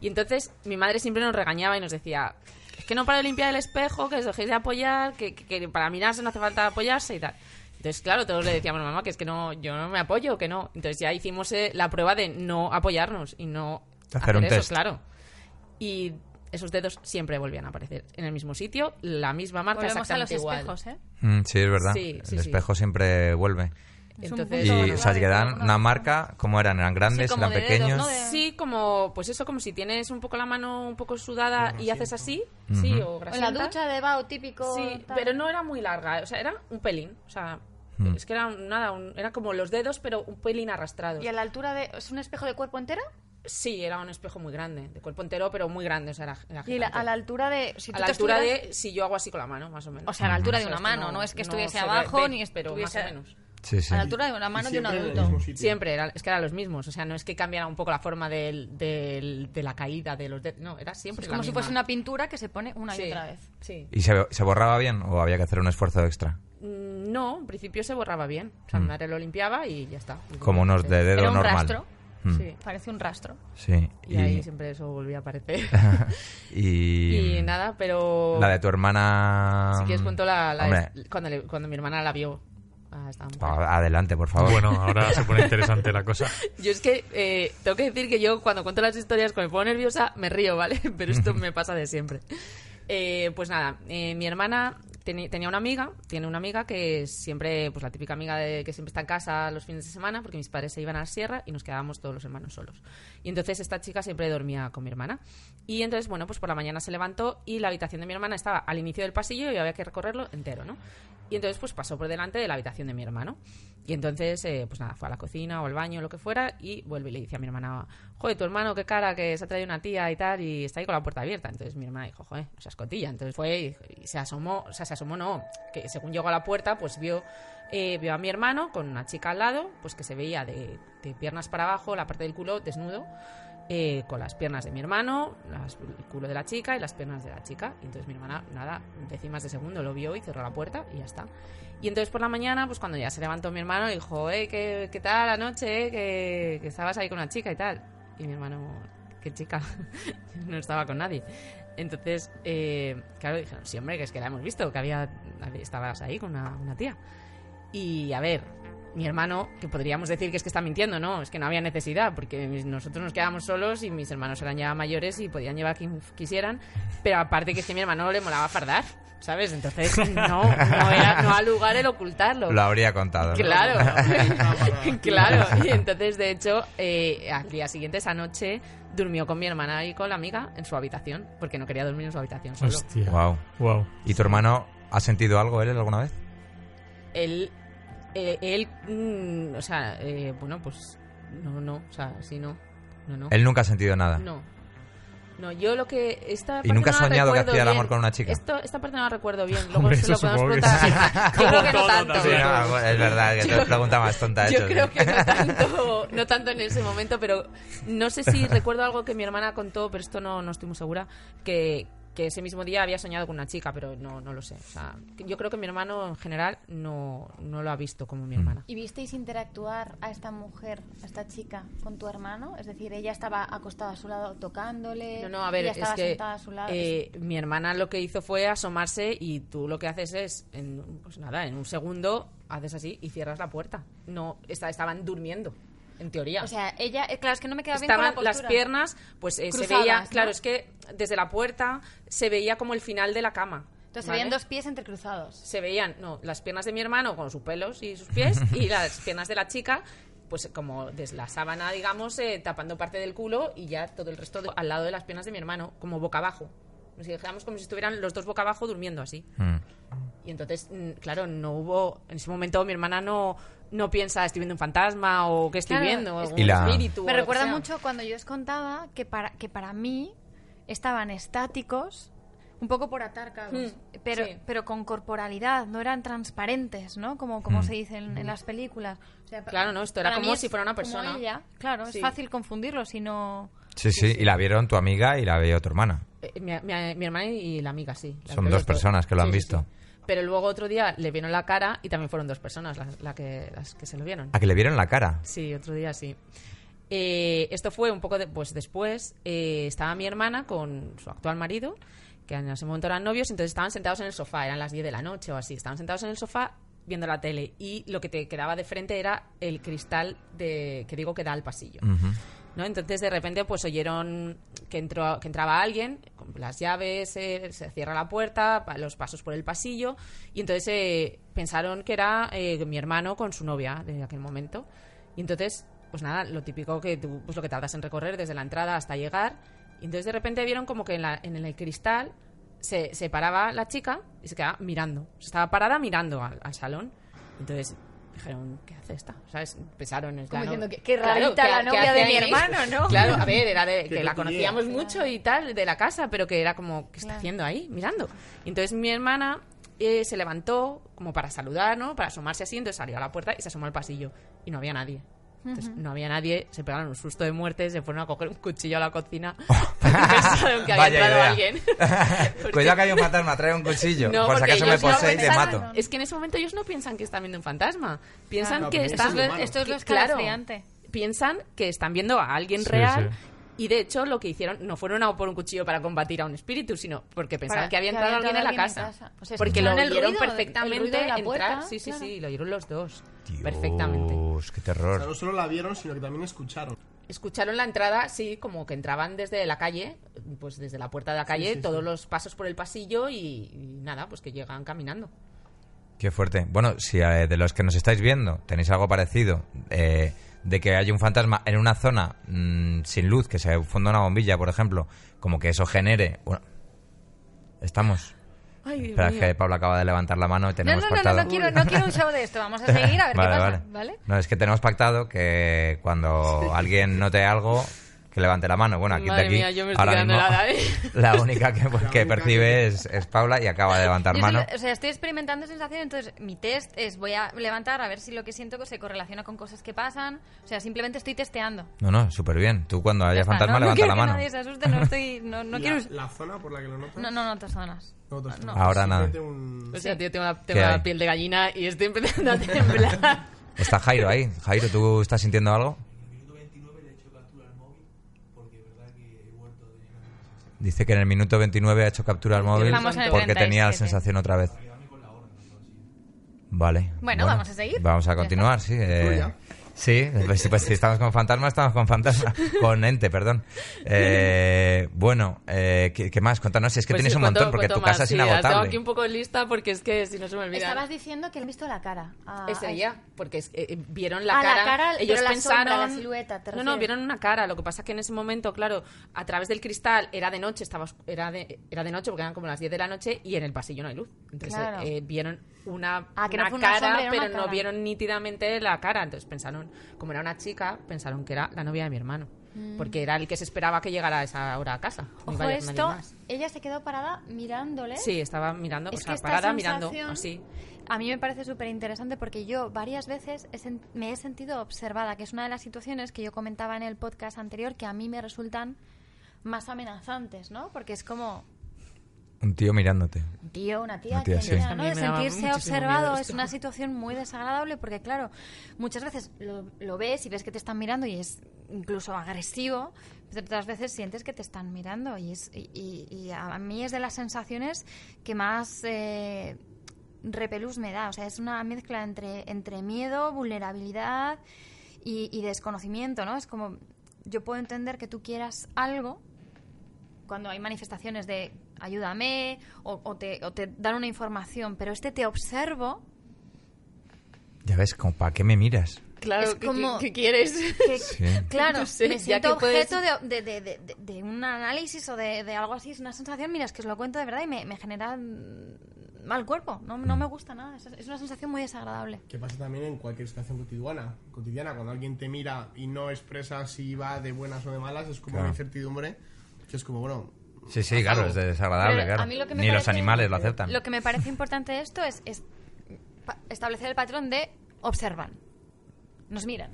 [SPEAKER 4] Y entonces mi madre siempre nos regañaba y nos decía, es que no para de limpiar el espejo, que os dejéis de apoyar, que, que- que para mirarse no hace falta apoyarse y tal. Entonces, claro, todos le decíamos, mamá, que es que no, yo no me apoyo, que no. Entonces ya hicimos eh, la prueba de no apoyarnos y no
[SPEAKER 1] Hacer un
[SPEAKER 4] eso,
[SPEAKER 1] test.
[SPEAKER 4] claro. Y esos dedos siempre volvían a aparecer en el mismo sitio, la misma marca
[SPEAKER 2] Volvemos a los
[SPEAKER 4] exactamente igual.
[SPEAKER 2] espejos, ¿eh?
[SPEAKER 1] Mm, sí, es verdad.
[SPEAKER 4] Sí, sí,
[SPEAKER 1] el
[SPEAKER 4] sí.
[SPEAKER 1] espejo siempre vuelve.
[SPEAKER 4] Entonces,
[SPEAKER 1] Y, o sea, que dan una marca, ¿cómo eran? ¿Eran grandes?
[SPEAKER 2] Sí, como
[SPEAKER 1] ¿Eran
[SPEAKER 2] de dedos,
[SPEAKER 1] pequeños?
[SPEAKER 2] ¿no? De-
[SPEAKER 4] Sí, como, pues eso, como si tienes un poco la mano un poco sudada y haces así, sí, o
[SPEAKER 2] O en la ducha de bao típico.
[SPEAKER 4] Sí,
[SPEAKER 2] tal.
[SPEAKER 4] pero no era muy larga, o sea, era un pelín, o sea,
[SPEAKER 1] Mm.
[SPEAKER 4] es que era un- nada, un- era como los dedos, pero un pelín arrastrado.
[SPEAKER 2] ¿Y a la altura de. ¿Es un espejo de cuerpo entero?
[SPEAKER 4] Sí, era un espejo muy grande, de cuerpo entero, pero muy grande, o sea, era, era
[SPEAKER 2] Y la- a la altura de. Si
[SPEAKER 4] A la altura
[SPEAKER 2] estuvieras-
[SPEAKER 4] de si yo hago así con la mano, más o menos.
[SPEAKER 2] O sea, a la altura de
[SPEAKER 4] O
[SPEAKER 2] una
[SPEAKER 4] sea,
[SPEAKER 2] mano, no, es que estuviese abajo
[SPEAKER 4] ve,
[SPEAKER 2] ni
[SPEAKER 4] pero
[SPEAKER 2] estuviese.
[SPEAKER 4] más o menos.
[SPEAKER 1] Sí, sí.
[SPEAKER 2] A la altura de una mano de un adulto.
[SPEAKER 4] Siempre, era, es que eran los mismos, o sea, no es que cambiara un poco la forma del, del- de la caída de los dedos, no, era siempre
[SPEAKER 2] Es
[SPEAKER 4] la
[SPEAKER 2] como si
[SPEAKER 4] misma.
[SPEAKER 2] fuese una pintura que se pone una y otra vez.
[SPEAKER 4] Sí.
[SPEAKER 1] ¿Y se, se borraba bien o había que hacer un esfuerzo extra?
[SPEAKER 4] Mm, No, en principio se borraba bien. O sea, mi madre lo limpiaba y ya está.
[SPEAKER 1] Como unos de dedo
[SPEAKER 2] Era un
[SPEAKER 1] normal.
[SPEAKER 2] rastro.
[SPEAKER 1] Mm.
[SPEAKER 4] Sí.
[SPEAKER 2] Parece un rastro.
[SPEAKER 1] Sí.
[SPEAKER 4] Y, ahí siempre eso volvía a aparecer.
[SPEAKER 1] y,
[SPEAKER 4] y nada, pero...
[SPEAKER 1] La de tu hermana.
[SPEAKER 4] Si quieres cuento la... la- cuando, le- cuando mi hermana la vio. a esta mujer.
[SPEAKER 1] pa- adelante, por favor.
[SPEAKER 3] Bueno, ahora se pone interesante la cosa.
[SPEAKER 4] Yo es que eh, tengo que decir que yo cuando cuento las historias, cuando me pongo nerviosa, me río, ¿vale? Pero esto me pasa de siempre. Eh, pues nada, eh, mi hermana tenía una amiga, tiene una amiga que siempre, pues la típica amiga de que siempre está en casa los fines de semana, porque mis padres se iban a la sierra y nos quedábamos todos los hermanos solos. Y entonces esta chica siempre dormía con mi hermana. Y entonces, bueno, pues por la mañana se levantó y la habitación de mi hermana estaba al inicio del pasillo y había que recorrerlo entero, ¿no? Y entonces, pues pasó por delante de la habitación de mi hermano. Y entonces, eh, pues nada, fue a la cocina o al baño, lo que fuera, y vuelve y le dice a mi hermana, joder, tu hermano, qué cara, que se ha traído una tía y tal, y está ahí con la puerta abierta. Entonces mi hermana dijo, joder, no seas. Entonces fue y, y se asomó, o sea, se asomó no, que según llegó a la puerta, pues vio, eh, vio a mi hermano con una chica al lado, pues que se veía de, piernas para abajo, la parte del culo desnudo, eh, con las piernas de mi hermano, el culo de la chica y las piernas de la chica. Y entonces mi hermana, nada, décimas de segundo lo vio y cerró la puerta y ya está. Y entonces por la mañana, pues cuando ya se levantó mi hermano, dijo, eh, ¿qué, qué tal anoche? eh? Que, que estabas ahí con una chica y tal. Y mi hermano, ¿qué chica? no estaba con nadie. Entonces, eh, claro, dijeron, sí, hombre, que es que la hemos visto, que había, estabas ahí con una, una tía. Y a ver, mi hermano, que podríamos decir que es que está mintiendo, ¿no? Es que no había necesidad, porque nosotros nos quedábamos solos y mis hermanos eran ya mayores y podían llevar a quien quisieran. Pero aparte que es que a mi hermano le molaba fardar, ¿sabes? Entonces no, no, era, no ha lugar el ocultarlo.
[SPEAKER 1] Lo habría contado. ¿no?
[SPEAKER 4] Claro, claro. Y entonces, de hecho, eh, al día siguiente, esa noche, durmió con mi hermana y con la amiga en su habitación, porque no quería dormir en su habitación solo.
[SPEAKER 3] Hostia.
[SPEAKER 1] Wow.
[SPEAKER 3] Wow.
[SPEAKER 1] ¿Y tu hermano ha sentido algo él alguna vez?
[SPEAKER 4] Él, eh, él, mm, o sea, eh, bueno, pues no, no, o sea, sí, no, no, no.
[SPEAKER 1] Él nunca ha sentido nada.
[SPEAKER 4] No. No, yo lo que. Esta
[SPEAKER 1] ¿Y nunca
[SPEAKER 4] no
[SPEAKER 1] has
[SPEAKER 4] la
[SPEAKER 1] soñado que hacía el amor con una chica?
[SPEAKER 4] Esto, esta parte no la recuerdo bien. Luego
[SPEAKER 3] Hombre,
[SPEAKER 4] se lo podemos preguntar.
[SPEAKER 3] sí.
[SPEAKER 4] Yo creo que no tanto.
[SPEAKER 1] Sí, no, es verdad que te pregunta más tonta
[SPEAKER 4] Yo
[SPEAKER 1] sí.
[SPEAKER 4] creo que no tanto, no tanto en ese momento, pero no sé si recuerdo algo que mi hermana contó, pero esto no, no estoy muy segura, que, que ese mismo día había soñado con una chica, pero no, no lo sé. O sea, yo creo que mi hermano en general no, no lo ha visto como
[SPEAKER 1] Mm.
[SPEAKER 4] mi hermana.
[SPEAKER 2] ¿Y visteis interactuar a esta mujer, a esta chica, con tu hermano? Es decir, ella estaba acostada a su lado tocándole.
[SPEAKER 4] No, no, a ver,
[SPEAKER 2] ella
[SPEAKER 4] es que
[SPEAKER 2] sentada a su lado.
[SPEAKER 4] eh, mi hermana lo que hizo fue asomarse y tú lo que haces es, en, pues nada, en un segundo haces así y cierras la puerta. No, esta- estaban durmiendo, en teoría.
[SPEAKER 2] o sea, ella, eh, claro, es que no me queda bien con
[SPEAKER 4] Estaban
[SPEAKER 2] la
[SPEAKER 4] las piernas, pues eh, se veía,
[SPEAKER 2] ¿no?
[SPEAKER 4] claro, es que desde la puerta se veía como el final de la cama.
[SPEAKER 2] Entonces se veían dos pies entrecruzados.
[SPEAKER 4] se veían, no, las piernas de mi hermano con sus pelos y sus pies y las piernas de la chica, pues como desde la sábana, digamos, eh, tapando parte del culo y ya todo el resto de- al lado de las piernas de mi hermano, como boca abajo. Nos dejamos como si estuvieran los dos boca abajo durmiendo así.
[SPEAKER 1] Mm.
[SPEAKER 4] Y entonces, mm, claro, no hubo. En ese momento mi hermana no, no piensa, estoy viendo un fantasma o que estoy
[SPEAKER 2] Claro,
[SPEAKER 4] viendo,
[SPEAKER 2] es-
[SPEAKER 4] o un
[SPEAKER 1] Y la-
[SPEAKER 4] espíritu.
[SPEAKER 2] Me recuerda mucho cuando yo os contaba que para, que para mí estaban estáticos, un poco por atar cabos,
[SPEAKER 4] Hmm,
[SPEAKER 2] pero,
[SPEAKER 4] sí.
[SPEAKER 2] pero con corporalidad, no eran transparentes, ¿no? Como, como
[SPEAKER 1] Hmm.
[SPEAKER 2] se dice en, en las películas. O sea,
[SPEAKER 4] Claro, no, esto era como
[SPEAKER 2] mí
[SPEAKER 4] si
[SPEAKER 2] es
[SPEAKER 4] fuera una
[SPEAKER 2] como
[SPEAKER 4] persona.
[SPEAKER 2] ella. Claro,
[SPEAKER 4] Sí.
[SPEAKER 2] es fácil confundirlo si no...
[SPEAKER 1] Sí, sí, y la vieron tu amiga y la vio tu hermana.
[SPEAKER 4] Eh, mi, mi- mi hermana y la amiga, sí. Las
[SPEAKER 1] Son dos personas que lo han visto.
[SPEAKER 4] Pero luego otro día le vieron la cara y también fueron dos personas las, la que, las que se lo vieron.
[SPEAKER 1] A que le vieron la cara.
[SPEAKER 4] Sí, otro día sí. Eh, esto fue un poco de- pues después. eh, estaba mi hermana con su actual marido, que en ese momento eran novios, entonces estaban sentados en el sofá, eran las 10 de la noche o así. Estaban sentados en el sofá viendo la tele y lo que te quedaba de frente era el cristal de, que digo que da al pasillo. ¿no? Entonces de repente pues oyeron que entró que entraba alguien con las llaves, eh, se cierra la puerta, los pasos por el pasillo y entonces eh, pensaron que era eh, mi hermano con su novia de aquel momento y entonces pues nada lo típico que tú pues lo que tardas en recorrer desde la entrada hasta llegar y entonces de repente vieron como que en, la- en el cristal se, se paraba la chica y se quedaba mirando estaba parada mirando al, al salón entonces dijeron ¿qué hace esta? ¿sabes? pensaron en
[SPEAKER 2] Como diciendo, "Qué- qué
[SPEAKER 4] claro,
[SPEAKER 2] rarita
[SPEAKER 4] ¿qué-
[SPEAKER 2] la novia de mi
[SPEAKER 4] ahí?".
[SPEAKER 2] hermano, ¿no?
[SPEAKER 4] Claro, a ver, era de, que la conocíamos mucho y tal, de la casa, pero que era como, ¿qué está
[SPEAKER 2] Claro.
[SPEAKER 4] haciendo ahí? Mirando. Y entonces mi hermana eh, se levantó como para saludar, ¿no? Para asomarse así, entonces salió a la puerta y se asomó al pasillo. Y no había nadie. Entonces, no había nadie, se pegaron un susto de muerte, se fueron a coger un cuchillo a la cocina porque pensaron que había
[SPEAKER 1] Vaya
[SPEAKER 4] entrado
[SPEAKER 1] idea.
[SPEAKER 4] alguien. Porque-
[SPEAKER 1] Cuidado que hay un fantasma, trae un cuchillo.
[SPEAKER 4] No,
[SPEAKER 1] Por si
[SPEAKER 4] porque
[SPEAKER 1] acaso me
[SPEAKER 4] ellos no
[SPEAKER 1] posee y te
[SPEAKER 4] pensaron-
[SPEAKER 1] mato.
[SPEAKER 4] Es que en ese momento ellos no piensan que están viendo un fantasma. Piensan
[SPEAKER 5] Claro,
[SPEAKER 4] que están...
[SPEAKER 5] es lo.
[SPEAKER 2] Esto es lo
[SPEAKER 4] que- claro,
[SPEAKER 2] escalofriante.
[SPEAKER 4] piensan que están viendo a alguien
[SPEAKER 3] Sí,
[SPEAKER 4] real
[SPEAKER 3] sí.
[SPEAKER 4] Y de hecho lo que hicieron no fueron a por un cuchillo para combatir a un espíritu, sino porque pensaban
[SPEAKER 2] Para-
[SPEAKER 4] que había entrado alguien en la casa.
[SPEAKER 2] casa. Sea,
[SPEAKER 4] porque lo
[SPEAKER 2] escucharon el
[SPEAKER 4] oyeron perfectamente
[SPEAKER 2] ruido de la
[SPEAKER 4] entrar.
[SPEAKER 2] puerta,
[SPEAKER 4] sí, sí,
[SPEAKER 2] claro.
[SPEAKER 4] sí, lo oyeron los dos. Perfectamente.
[SPEAKER 1] Dios, qué
[SPEAKER 5] O sea,
[SPEAKER 1] terror.
[SPEAKER 5] no solo la vieron, sino que también escucharon.
[SPEAKER 4] Escucharon la entrada, sí, como que entraban desde la calle, pues desde la puerta de la calle,
[SPEAKER 5] sí,
[SPEAKER 4] todos
[SPEAKER 5] sí.
[SPEAKER 4] los pasos por el pasillo y, y nada, pues que llegan caminando.
[SPEAKER 1] Qué fuerte. Bueno, si eh, de los que nos estáis viendo tenéis algo parecido, eh, de que haya un fantasma en una zona mm, sin luz, que se funda una bombilla, por ejemplo, como que eso genere... una- Estamos...
[SPEAKER 4] Ay,
[SPEAKER 1] Espera, es que Pablo acaba de levantar la mano y
[SPEAKER 2] No,
[SPEAKER 1] tenemos
[SPEAKER 2] no, no, no,
[SPEAKER 1] pactado...
[SPEAKER 2] no quiero, no quiero un show de esto. Vamos a seguir a ver
[SPEAKER 1] vale,
[SPEAKER 2] qué pasa.
[SPEAKER 1] vale.
[SPEAKER 2] ¿vale?
[SPEAKER 1] No, es que tenemos pactado que cuando alguien note algo, que levante la mano. Bueno, aquí
[SPEAKER 4] Madre
[SPEAKER 1] de aquí,
[SPEAKER 4] mía, yo me estoy
[SPEAKER 1] ahora mismo,
[SPEAKER 4] helada, ¿eh?
[SPEAKER 1] la única que, que percibe es, es Paula y acaba de levantar
[SPEAKER 2] Yo
[SPEAKER 1] mano.
[SPEAKER 2] estoy- o sea, estoy experimentando sensación, entonces mi test es voy a levantar a ver si lo que siento se correlaciona con cosas que pasan. O sea, simplemente estoy testeando.
[SPEAKER 1] No, no, súper bien. Tú cuando
[SPEAKER 2] Ya
[SPEAKER 1] haya
[SPEAKER 2] está.
[SPEAKER 1] fantasma
[SPEAKER 2] no, no
[SPEAKER 1] levanta
[SPEAKER 2] quiero
[SPEAKER 1] la
[SPEAKER 2] que
[SPEAKER 1] mano.
[SPEAKER 2] nadie se asuste, no estoy, no, no quiero.
[SPEAKER 5] la, la zona por la que lo notas.
[SPEAKER 2] No, no, no otras zonas.
[SPEAKER 5] No,
[SPEAKER 2] No.
[SPEAKER 1] Ahora nada.
[SPEAKER 5] Un-
[SPEAKER 4] O sea, tío, tengo la,
[SPEAKER 1] ¿Qué
[SPEAKER 4] tengo la
[SPEAKER 1] hay?
[SPEAKER 4] piel de gallina y estoy empezando a temblar.
[SPEAKER 1] Está Jairo ahí. Jairo, ¿tú estás sintiendo algo? Dice que en el minuto 29 ha hecho captura al móvil porque tenía la
[SPEAKER 2] 37.
[SPEAKER 1] sensación otra vez. Vale.
[SPEAKER 2] Bueno, vamos a seguir.
[SPEAKER 1] Vamos a continuar, sí. eh. Sí, pues, pues si estamos con fantasma, estamos con fantasma. Con ente, perdón. Eh, bueno, eh, ¿qué, qué más? Cuéntanos, si es que
[SPEAKER 4] Pues
[SPEAKER 1] tienes
[SPEAKER 4] sí,
[SPEAKER 1] un montón, porque tu casa
[SPEAKER 4] más,
[SPEAKER 1] es
[SPEAKER 4] sí, la Tengo
[SPEAKER 1] inagotable.
[SPEAKER 4] aquí un poco lista porque es que si no se me olvida.
[SPEAKER 2] Estabas diciendo que han visto la cara. a-
[SPEAKER 4] Ese
[SPEAKER 2] a-
[SPEAKER 4] día, porque es- eh, vieron la
[SPEAKER 2] Ah, la
[SPEAKER 4] cara,
[SPEAKER 2] cara,
[SPEAKER 4] ellos
[SPEAKER 2] pero la
[SPEAKER 4] pensaron,
[SPEAKER 2] sombra, la silueta, ¿te
[SPEAKER 4] no, no, vieron una cara. Lo que pasa que en ese momento, claro, a través del cristal era de noche, estaba era de, era de noche porque eran como las 10 de la noche y en el pasillo no hay luz. Entonces
[SPEAKER 2] Claro.
[SPEAKER 4] eh, vieron una,
[SPEAKER 2] Ah, que no
[SPEAKER 4] una
[SPEAKER 2] fue una
[SPEAKER 4] cara, pero
[SPEAKER 2] una
[SPEAKER 4] no
[SPEAKER 2] cara.
[SPEAKER 4] vieron nítidamente la cara. Entonces pensaron, como era una chica, pensaron que era la novia de mi hermano. Porque era el que se esperaba que llegara a esa hora a casa.
[SPEAKER 2] Mm. Ojo esto, ella se quedó parada mirándole.
[SPEAKER 4] Sí, estaba mirando,
[SPEAKER 2] Es
[SPEAKER 4] o sea, parada mirando, así.
[SPEAKER 2] A mí me parece súper interesante porque yo varias veces he me he sentido observada, que es una de las situaciones que yo comentaba en el podcast anterior que a mí me resultan más amenazantes, ¿no? Porque es como,
[SPEAKER 1] Un tío mirándote.
[SPEAKER 2] un tío, una tía,
[SPEAKER 1] Una tía,
[SPEAKER 2] que
[SPEAKER 1] sí.
[SPEAKER 2] ¿no? de sentirse observado es una situación muy desagradable porque, claro, muchas veces lo, lo ves y ves que te están mirando y es incluso agresivo, pero otras veces sientes que te están mirando y, es, y, y- y a mí es de las sensaciones que más eh, repelús me da. O sea, es una mezcla entre, entre miedo, vulnerabilidad y, y desconocimiento, ¿no? Es como, yo puedo entender que tú quieras algo cuando hay manifestaciones de ayúdame o, o te, o te dan una información, pero este te observo
[SPEAKER 1] Ya ves, como para qué me miras.
[SPEAKER 4] Claro,
[SPEAKER 2] Es
[SPEAKER 4] ¿qué-
[SPEAKER 2] como-
[SPEAKER 4] ¿qué, qué quieres?
[SPEAKER 2] que,
[SPEAKER 1] Sí.
[SPEAKER 2] claro,
[SPEAKER 4] No sé,
[SPEAKER 2] me
[SPEAKER 4] ya
[SPEAKER 2] siento
[SPEAKER 4] que puedes-
[SPEAKER 2] objeto de, de- de- de- de un análisis o de, de algo así, es una sensación, mira, es que os lo cuento de verdad y me, me genera mal cuerpo, no, no me gusta nada, es, es una sensación muy desagradable.
[SPEAKER 5] Que pasa también en cualquier situación cotidiana. cotidiana. Cuando alguien te mira y no expresa si va de buenas o de malas, es como
[SPEAKER 1] Claro.
[SPEAKER 5] una incertidumbre que es como, bueno...
[SPEAKER 1] Sí, sí, claro, es desagradable,
[SPEAKER 2] Pero
[SPEAKER 1] claro.
[SPEAKER 2] lo
[SPEAKER 1] Ni los animales lo aceptan.
[SPEAKER 2] Lo que me parece importante de esto es, es establecer el patrón de observan. Nos miran.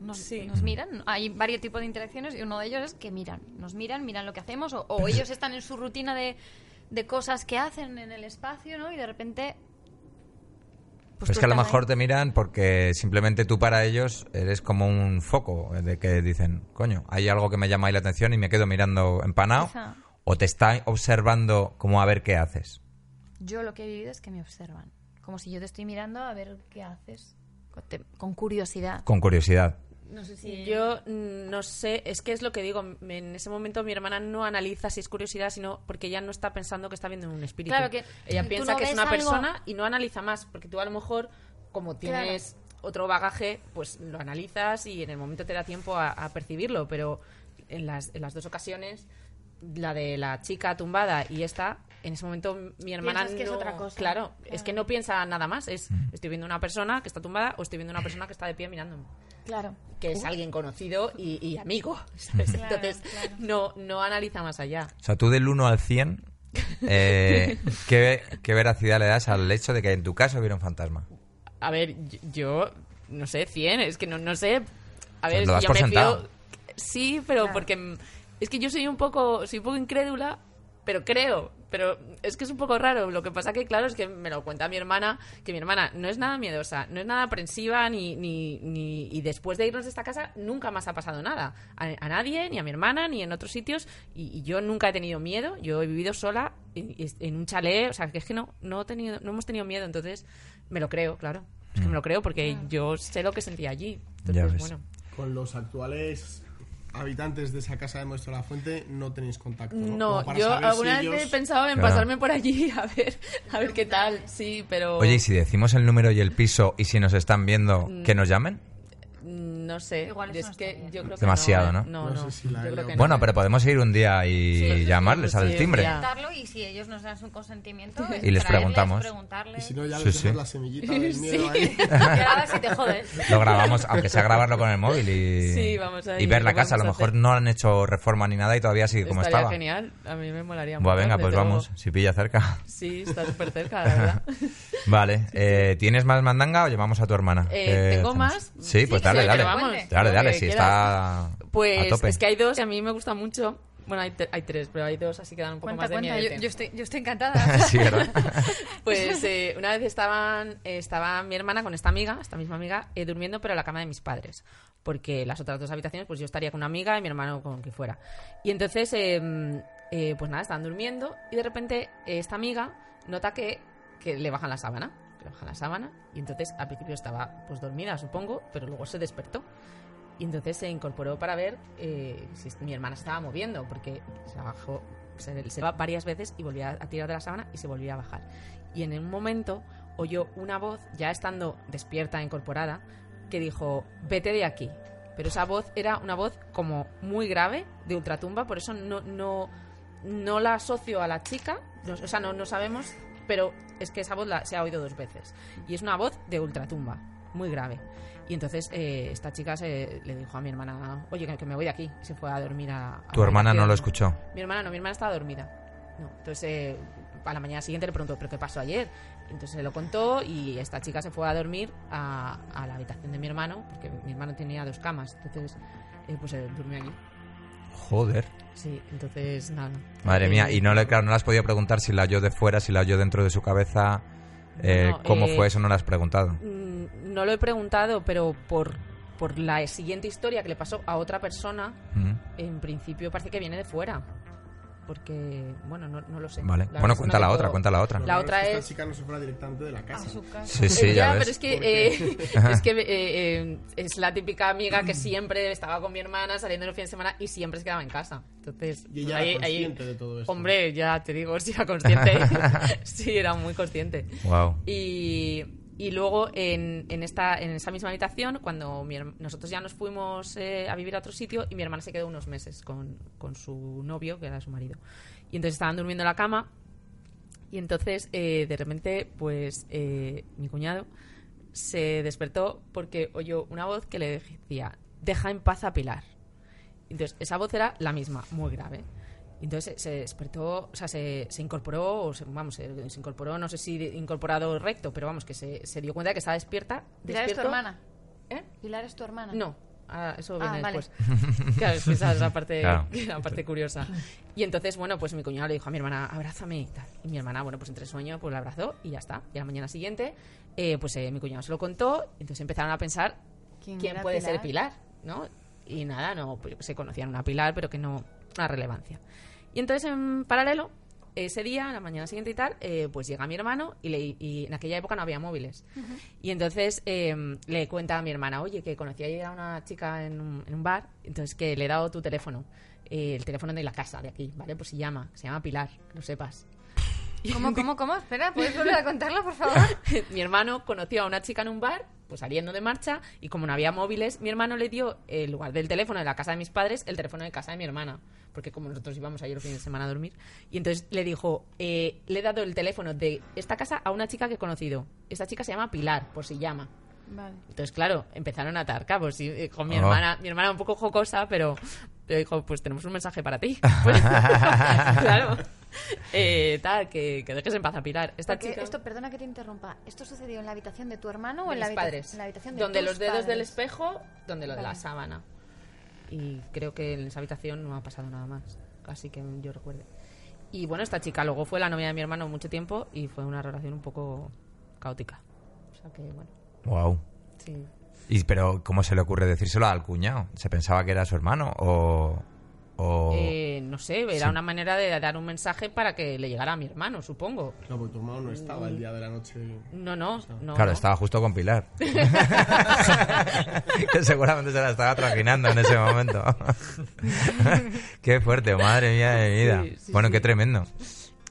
[SPEAKER 2] Nos,
[SPEAKER 4] Sí.
[SPEAKER 2] nos miran. Hay varios tipos de interacciones y uno de ellos es que miran. Nos miran, miran lo que hacemos o, o ellos están en su rutina de, de cosas que hacen en el espacio, ¿no? Y de repente... pues
[SPEAKER 1] que a lo mejor
[SPEAKER 2] ahí.
[SPEAKER 1] te miran porque simplemente tú para ellos eres como un foco de que dicen, coño, hay algo que me llama ahí la atención y me quedo mirando empanado. O te está observando como a ver qué haces.
[SPEAKER 2] Yo lo que he vivido es que me observan. Como si yo te estoy mirando a ver qué haces. Con curiosidad.
[SPEAKER 1] Con curiosidad.
[SPEAKER 2] No sé si...
[SPEAKER 4] Yo no sé, es que es lo que digo. En ese momento mi hermana no analiza si es curiosidad, sino porque ella no está pensando que está viendo un espíritu.
[SPEAKER 2] Claro que
[SPEAKER 4] ella piensa
[SPEAKER 2] no
[SPEAKER 4] que es una
[SPEAKER 2] algo-
[SPEAKER 4] persona y no analiza más, porque tú a lo mejor, como
[SPEAKER 2] Claro.
[SPEAKER 4] tienes otro bagaje, pues lo analizas y en el momento te da tiempo a, a percibirlo, pero en las, en las dos ocasiones, la de la chica tumbada y esta, en ese momento mi hermana
[SPEAKER 2] que es otra cosa.
[SPEAKER 4] Claro,
[SPEAKER 2] Claro.
[SPEAKER 4] es que no piensa nada más, es estoy viendo una persona que está tumbada o estoy viendo una persona que está de pie mirándome
[SPEAKER 2] Claro.
[SPEAKER 4] que es alguien conocido y, y amigo. ¿sabes?
[SPEAKER 2] Claro,
[SPEAKER 4] Entonces,
[SPEAKER 2] claro.
[SPEAKER 4] no, no analiza más allá.
[SPEAKER 1] O sea, tú del 1 al 100, eh, ¿qué, qué veracidad le das al hecho de que en tu casa hubiera un fantasma?
[SPEAKER 4] A ver, yo, yo no sé, 100, es que no, no sé. A ver,
[SPEAKER 1] Lo das
[SPEAKER 4] yo
[SPEAKER 1] por
[SPEAKER 4] me
[SPEAKER 1] sentado.
[SPEAKER 4] fío. Sí, pero
[SPEAKER 2] Claro.
[SPEAKER 4] porque mm, es que yo soy un poco, soy un poco incrédula, pero creo. Pero es que es un poco raro. Lo que pasa que, claro, es que me lo cuenta mi hermana, que mi hermana no es nada miedosa, no es nada aprensiva, ni, ni, ni- y después de irnos de esta casa nunca más ha pasado nada. A, a nadie, ni a mi hermana, ni en otros sitios. Y, y yo nunca he tenido miedo. Yo he vivido sola en, en un chalet. O sea, que es que no, no, he tenido, no hemos tenido miedo. Entonces, me lo creo, claro. Es que me lo creo porque yo sé lo que sentí allí. Entonces,
[SPEAKER 1] Ya ves.
[SPEAKER 4] bueno.
[SPEAKER 5] Con los actuales habitantes de esa casa de Muestra la Fuente no tenéis contacto. No,
[SPEAKER 4] yo alguna
[SPEAKER 5] si
[SPEAKER 4] vez he
[SPEAKER 5] ellos-
[SPEAKER 4] pensado en
[SPEAKER 1] Claro.
[SPEAKER 4] pasarme por allí a ver, a ver qué tal, sí, pero
[SPEAKER 1] Oye, y si decimos el número y el piso y si nos están viendo, que nos llamen?
[SPEAKER 4] No sé,
[SPEAKER 2] Igual
[SPEAKER 4] es
[SPEAKER 2] no
[SPEAKER 4] que yo creo que
[SPEAKER 1] Demasiado,
[SPEAKER 4] no,
[SPEAKER 1] ¿no?
[SPEAKER 4] ¿eh? No,
[SPEAKER 5] No
[SPEAKER 4] no,
[SPEAKER 5] sé si la
[SPEAKER 4] yo creo
[SPEAKER 5] leo.
[SPEAKER 4] que no.
[SPEAKER 1] Bueno, pero podemos ir un día y
[SPEAKER 4] Sí,
[SPEAKER 1] llamarles
[SPEAKER 4] sí,
[SPEAKER 1] al
[SPEAKER 4] sí,
[SPEAKER 1] timbre.
[SPEAKER 2] y si ellos nos dan su consentimiento
[SPEAKER 1] Y les preguntamos.
[SPEAKER 5] Y si no, ya les
[SPEAKER 1] sí.
[SPEAKER 5] la semillita del miedo ahí.
[SPEAKER 2] Y te jodes.
[SPEAKER 1] Lo grabamos, aunque sea grabarlo con el móvil y,
[SPEAKER 4] Sí, vamos a
[SPEAKER 1] y ver la casa. A lo mejor
[SPEAKER 4] hacer.
[SPEAKER 1] no han hecho reforma ni nada y todavía sigue como
[SPEAKER 4] Estaría
[SPEAKER 1] estaba.
[SPEAKER 4] genial, a mí me molaría mucho,
[SPEAKER 1] venga, pues vamos, si pilla cerca.
[SPEAKER 4] Sí, está súper cerca, la verdad.
[SPEAKER 1] Vale, eh, ¿tienes más mandanga o llamamos a tu hermana?
[SPEAKER 4] Eh,
[SPEAKER 1] ¿Qué
[SPEAKER 4] ¿Tengo más?
[SPEAKER 1] Sí, pues
[SPEAKER 4] Sí,
[SPEAKER 1] dale, dale.
[SPEAKER 4] vamos,
[SPEAKER 1] Dale, dale,
[SPEAKER 4] que
[SPEAKER 1] si
[SPEAKER 4] quieras.
[SPEAKER 1] está a
[SPEAKER 4] Pues
[SPEAKER 1] tope.
[SPEAKER 4] es que hay dos y a mí me gusta mucho. Bueno, hay, hay tres, pero hay dos, así que dan un poco
[SPEAKER 2] Cuenta,
[SPEAKER 4] más de
[SPEAKER 2] cuenta.
[SPEAKER 4] miedo.
[SPEAKER 2] Yo, yo estoy, yo estoy encantada.
[SPEAKER 1] sí, ¿verdad?
[SPEAKER 4] Pues eh, una vez estaban, eh, estaba mi hermana con esta amiga, esta misma amiga, eh, durmiendo pero en la cama de mis padres. Porque las otras dos habitaciones, pues yo estaría con una amiga y mi hermano con quien fuera. Y entonces, eh, eh, pues nada, estaban durmiendo y de repente eh, esta amiga nota que, que le bajan la sábana. Que Le bajan la sábana y entonces al principio estaba pues dormida, supongo, pero luego se despertó. Y entonces se incorporó para ver eh, si mi hermana se estaba moviendo, porque se bajó, se, se va varias veces y volvía a tirar de la sábana y se volvía a bajar. Y en un momento oyó una voz, ya estando despierta, incorporada, que dijo, vete de aquí. Pero esa voz era una voz como muy grave, de ultratumba, por eso no, no, no la asocio a la chica, o sea, no, no sabemos, pero es que esa voz la- se ha oído dos veces. Y es una voz de ultratumba, muy grave. Y entonces eh, esta chica se, le dijo a mi hermana, oye, que, que me voy de aquí. Y se fue a dormir a... a
[SPEAKER 1] Tu hermana no lo escuchó.
[SPEAKER 4] Mi hermana no, mi hermana estaba dormida. No, entonces eh, a la mañana siguiente le preguntó, ¿pero qué pasó ayer? Entonces se lo contó y esta chica se fue a dormir a, a la habitación de mi hermano, porque mi hermano tenía dos camas, entonces eh, pues durmió allí.
[SPEAKER 1] Joder.
[SPEAKER 4] Sí, entonces nada.
[SPEAKER 1] Madre
[SPEAKER 4] Eh,
[SPEAKER 1] mía, y no le, claro, no le has podido preguntar si la oyó de fuera, si la oyó dentro de su cabeza. eh,
[SPEAKER 4] No,
[SPEAKER 1] ¿Cómo
[SPEAKER 4] eh,
[SPEAKER 1] fue eso? No le has preguntado.
[SPEAKER 4] mm, No lo he preguntado, pero por, por la siguiente historia que le pasó a otra persona,
[SPEAKER 1] Mm.
[SPEAKER 4] en principio parece que viene de fuera. Porque, bueno, no, no lo sé.
[SPEAKER 1] Vale.
[SPEAKER 4] La
[SPEAKER 1] Bueno, cuenta
[SPEAKER 4] no
[SPEAKER 1] la otra, cuenta la otra.
[SPEAKER 4] La otra
[SPEAKER 5] es que
[SPEAKER 4] es-
[SPEAKER 5] Esta chica no se fuera directamente de la casa.
[SPEAKER 2] A su casa.
[SPEAKER 1] Sí, sí, ya, ves.
[SPEAKER 4] pero es que, eh, es, que eh, eh, es la típica amiga que siempre estaba con mi hermana saliendo los fines de semana y siempre se quedaba en casa. Entonces,
[SPEAKER 5] Y ella
[SPEAKER 4] ahí-
[SPEAKER 5] era
[SPEAKER 4] ahí-
[SPEAKER 5] consciente de todo esto.
[SPEAKER 4] Hombre, ya te digo, sí era consciente. sí, era muy consciente.
[SPEAKER 1] Wow.
[SPEAKER 4] Y, y luego en, en, esta, en esa misma habitación, cuando mi nosotros ya nos fuimos eh, a vivir a otro sitio y mi hermana se quedó unos meses con, con su novio, que era su marido. Y entonces estaban durmiendo en la cama y entonces eh, de repente, pues eh, mi cuñado se despertó porque oyó una voz que le decía, deja en paz a Pilar. Entonces esa voz era la misma, muy grave. Entonces se, despertó, o sea, se, se incorporó, o se- vamos, se, se incorporó, no sé si incorporado recto, pero vamos, que se, se dio cuenta de que estaba despierta.
[SPEAKER 2] Pilar es tu
[SPEAKER 4] despierto.
[SPEAKER 2] hermana.
[SPEAKER 4] ¿Eh?
[SPEAKER 2] Pilar es tu hermana.
[SPEAKER 4] No, ah, eso
[SPEAKER 2] Ah,
[SPEAKER 4] viene
[SPEAKER 2] vale.
[SPEAKER 4] después. Claro, es que esa es la parte,
[SPEAKER 1] Claro.
[SPEAKER 4] la parte curiosa. Y entonces, bueno, pues mi cuñado le dijo a mi hermana, abrázame y tal. Y mi hermana, bueno, pues entre sueño, pues la abrazó y ya está. Y a la mañana siguiente, eh, pues eh, mi cuñado se lo contó, y entonces empezaron a pensar
[SPEAKER 2] ¿Quién
[SPEAKER 4] quién puede
[SPEAKER 2] Pilar?
[SPEAKER 4] ser Pilar, ¿no? Y nada, no, pues se conocían una Pilar, pero que no, una relevancia. Y entonces, en paralelo, ese día, la mañana siguiente y tal, eh, pues llega mi hermano y, le, y en aquella época no había móviles. Y entonces eh, le cuenta a mi hermana, oye, que conocí ayer a una chica en un, en un bar, entonces que le he dado tu teléfono, eh, el teléfono de la casa de aquí, ¿vale? Pues se llama, se llama Pilar, que lo sepas.
[SPEAKER 2] ¿Cómo, cómo, cómo? Espera, ¿puedes volver a contarlo, por favor?
[SPEAKER 4] mi hermano conoció a una chica en un bar, pues saliendo de marcha, y como no había móviles, mi hermano le dio, en lugar del teléfono de la casa de mis padres, el teléfono de casa de mi hermana. Porque como nosotros íbamos ayer los fines de semana a dormir. Y entonces le dijo, eh, le he dado el teléfono de esta casa a una chica que he conocido. Esta chica se llama Pilar, por si llama.
[SPEAKER 2] Vale.
[SPEAKER 4] Entonces, claro, empezaron a atar cabos. Y eh, con mi
[SPEAKER 1] Oh.
[SPEAKER 4] hermana, mi hermana un poco jocosa, pero, pero dijo, pues tenemos un mensaje para ti. Pues, claro. Eh, tal, que, que dejes en paz a Pilar. Esta
[SPEAKER 2] Porque
[SPEAKER 4] chica...
[SPEAKER 2] esto, perdona que te interrumpa. ¿Esto sucedió en la habitación de tu hermano o
[SPEAKER 4] de
[SPEAKER 2] en la,
[SPEAKER 4] padres.
[SPEAKER 2] en la habitación de
[SPEAKER 4] donde
[SPEAKER 2] tus
[SPEAKER 4] los dedos del
[SPEAKER 2] padres?
[SPEAKER 4] espejo, donde lo de la
[SPEAKER 2] Vale.
[SPEAKER 4] sábana. Y creo que en esa habitación no ha pasado nada más. Así que yo recuerde. Y bueno, esta chica luego fue la novia de mi hermano mucho tiempo y fue una relación un poco caótica. O sea que, bueno,
[SPEAKER 1] Wow.
[SPEAKER 4] sí.
[SPEAKER 1] Y, pero, ¿cómo se le ocurre decírselo al cuñado? ¿Se pensaba que era su hermano? ¿O.? O...
[SPEAKER 4] Eh, no sé, era
[SPEAKER 1] Sí.
[SPEAKER 4] una manera de dar un mensaje para que le llegara a mi hermano, supongo.
[SPEAKER 5] Claro, porque tu hermano no estaba el día de la noche.
[SPEAKER 4] No, no, no.
[SPEAKER 1] Claro,
[SPEAKER 4] no.
[SPEAKER 1] estaba justo con Pilar. que seguramente se la estaba trajinando en ese momento. qué fuerte, madre mía de mi vida.
[SPEAKER 4] Sí, sí,
[SPEAKER 1] bueno,
[SPEAKER 4] sí.
[SPEAKER 1] qué tremendo.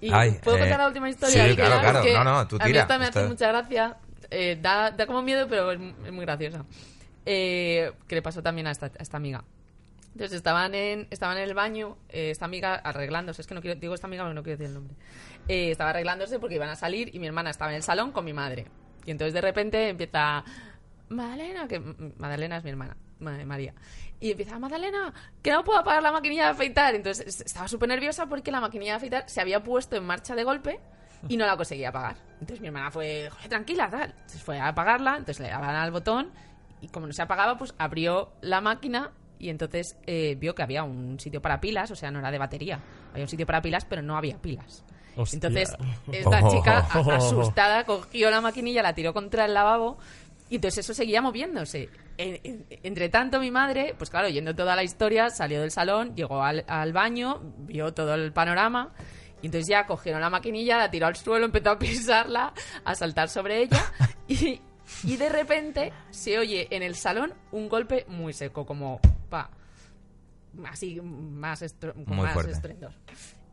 [SPEAKER 4] Y
[SPEAKER 1] Ay,
[SPEAKER 4] ¿Puedo
[SPEAKER 1] eh,
[SPEAKER 4] contar la última historia?
[SPEAKER 1] sí, claro,
[SPEAKER 4] es
[SPEAKER 1] claro.
[SPEAKER 4] que
[SPEAKER 1] No, no, tú
[SPEAKER 4] A mí
[SPEAKER 1] tira.
[SPEAKER 4] esta me hace
[SPEAKER 1] Esto-
[SPEAKER 4] mucha gracia. Eh, da, da como miedo, pero es, es muy graciosa. Eh, que le pasó también a esta, a esta amiga. Entonces estaban en, estaban en el baño, eh, esta amiga arreglándose. Es que no quiero, digo esta amiga porque no quiero decir el nombre. Eh, estaba arreglándose porque iban a salir y mi hermana estaba en el salón con mi madre. Y entonces de repente empieza. Madalena, que Madalena es mi hermana, Ma- María. Y empieza, Madalena, que no puedo apagar la maquinilla de afeitar. Entonces es- estaba súper nerviosa porque la maquinilla de afeitar se había puesto en marcha de golpe y no la conseguía apagar. Entonces mi hermana fue, "Joder, tranquila, tal. Entonces fue a apagarla, entonces le daban al botón y como no se apagaba, pues abrió la máquina y entonces eh, vio que había un sitio para pilas, o sea, no era de batería. Había un sitio para pilas, pero no había pilas.
[SPEAKER 3] Hostia.
[SPEAKER 4] Entonces, esta
[SPEAKER 1] Oh.
[SPEAKER 4] chica, a- asustada, cogió la maquinilla, la tiró contra el lavabo y entonces eso seguía moviéndose. En- en- entre tanto, mi madre, pues claro, oyendo toda la historia, salió del salón, llegó al, al baño, vio todo el panorama y entonces ya cogieron la maquinilla, la tiró al suelo, empezó a pisarla, a saltar sobre ella y, y de repente se oye en el salón un golpe muy seco, como pa, así más, estro- más estruendos.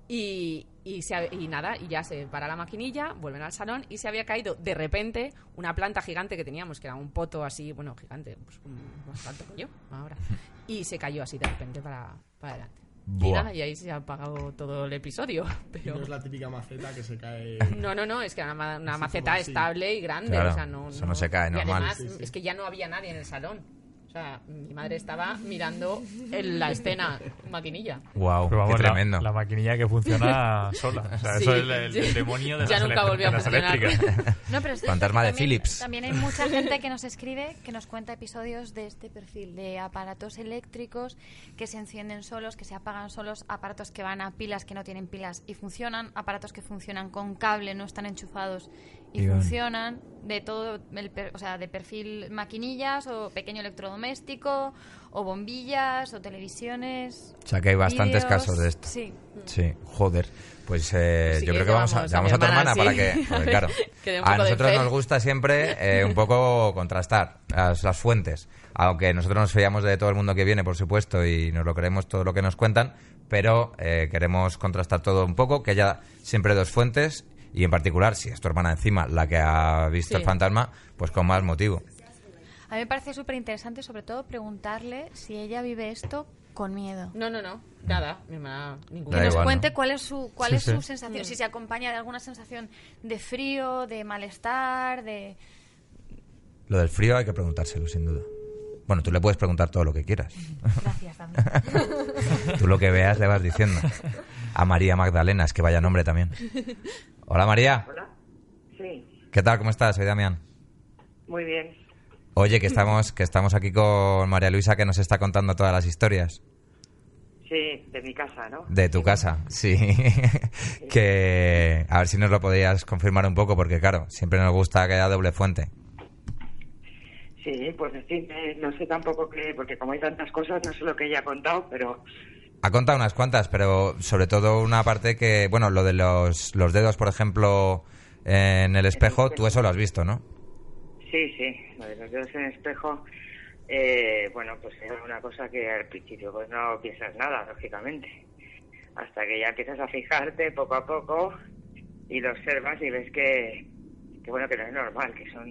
[SPEAKER 4] Y, y, se y nada, y ya se para la maquinilla, vuelven al salón y se había caído de repente una planta gigante que teníamos, que era un poto así, bueno, gigante, pues más alto que yo ahora. Y se cayó así de repente para, para adelante. Y
[SPEAKER 1] Buah.
[SPEAKER 4] nada, y ahí se ha apagado todo el episodio. Pero...
[SPEAKER 5] no es la típica maceta que se cae.
[SPEAKER 4] No, no, no, es que era una, maceta estable y grande.
[SPEAKER 1] Claro,
[SPEAKER 4] o sea, no,
[SPEAKER 1] eso no se cae,
[SPEAKER 4] y
[SPEAKER 1] normal.
[SPEAKER 4] además,
[SPEAKER 5] Sí, sí.
[SPEAKER 4] es que ya no había nadie en el salón. O sea, mi madre estaba mirando en la escena maquinilla.
[SPEAKER 1] Wow,
[SPEAKER 3] Pero vamos,
[SPEAKER 1] qué
[SPEAKER 3] la-
[SPEAKER 1] tremendo.
[SPEAKER 3] La, maquinilla que funciona sola. O sea,
[SPEAKER 4] Sí.
[SPEAKER 3] eso es el, el- el demonio de
[SPEAKER 4] Ya
[SPEAKER 3] las,
[SPEAKER 4] nunca volvió a funcionar.
[SPEAKER 2] No, pero es
[SPEAKER 1] Fantasma de
[SPEAKER 2] también-
[SPEAKER 1] Philips.
[SPEAKER 2] También hay mucha gente que nos escribe, que nos cuenta episodios de este perfil, de aparatos eléctricos que se encienden solos, que se apagan solos, aparatos que van a pilas que no tienen pilas y funcionan, aparatos que funcionan con cable, no están enchufados y
[SPEAKER 1] van.
[SPEAKER 2] funcionan, de todo, el per- o sea, de perfil maquinillas o pequeño electrodoméstico o bombillas o televisiones.
[SPEAKER 1] O sea que hay bastantes
[SPEAKER 2] vídeos.
[SPEAKER 1] casos de esto.
[SPEAKER 2] Sí.
[SPEAKER 1] Sí, joder. Pues eh,
[SPEAKER 4] Si
[SPEAKER 1] yo creo que vamos a,
[SPEAKER 4] llamamos a
[SPEAKER 1] a tu hermana
[SPEAKER 4] hermana,
[SPEAKER 1] para
[SPEAKER 4] sí.
[SPEAKER 1] que, porque, claro, a nosotros nos gusta siempre eh, un poco contrastar las, las fuentes. Aunque nosotros nos fiamos de todo el mundo que viene, por supuesto, y nos lo creemos todo lo que nos cuentan, pero eh, queremos contrastar todo un poco, que haya siempre dos fuentes y en particular, si es tu hermana encima la que ha visto
[SPEAKER 4] Sí.
[SPEAKER 1] el fantasma, pues con más motivo.
[SPEAKER 2] A mí me parece súper interesante, sobre todo, preguntarle si ella vive esto con miedo.
[SPEAKER 4] No, no, no. Nada. Mi hermana,
[SPEAKER 1] Da
[SPEAKER 4] ninguna.
[SPEAKER 2] que nos
[SPEAKER 1] igual,
[SPEAKER 2] cuente
[SPEAKER 1] ¿no?
[SPEAKER 2] cuál es su cuál
[SPEAKER 1] Sí,
[SPEAKER 2] es
[SPEAKER 1] sí.
[SPEAKER 2] su sensación, si se acompaña de alguna sensación de frío, de malestar, de
[SPEAKER 1] Lo del frío hay que preguntárselo, sin duda. Bueno, tú le puedes preguntar todo lo que quieras.
[SPEAKER 2] gracias Dani.
[SPEAKER 1] Tú lo que veas le vas diciendo. A María Magdalena, es que vaya nombre también. Hola María,
[SPEAKER 6] Hola. Sí,
[SPEAKER 1] ¿qué tal? ¿Cómo estás? Soy Damián.
[SPEAKER 6] muy bien.
[SPEAKER 1] Oye, que estamos, que estamos aquí con María Luisa que nos está contando todas las historias.
[SPEAKER 6] Sí, de mi casa, ¿no?
[SPEAKER 1] De tu casa, sí. que a ver si nos lo podrías confirmar un poco, porque claro, siempre nos gusta que haya doble fuente.
[SPEAKER 6] Sí, pues decirme, no sé tampoco qué, porque como hay tantas cosas, no sé lo que ella ha contado, pero
[SPEAKER 1] Ha contado unas cuantas, pero sobre todo una parte que, bueno, lo de los, los dedos, por ejemplo, en el espejo, tú eso lo has visto, ¿no?
[SPEAKER 6] sí, sí, lo de los dedos en el espejo, eh, bueno, pues es una cosa que al principio pues no piensas nada, lógicamente. Hasta que ya empiezas a fijarte poco a poco y lo observas y ves que, que bueno, que no es normal, que son,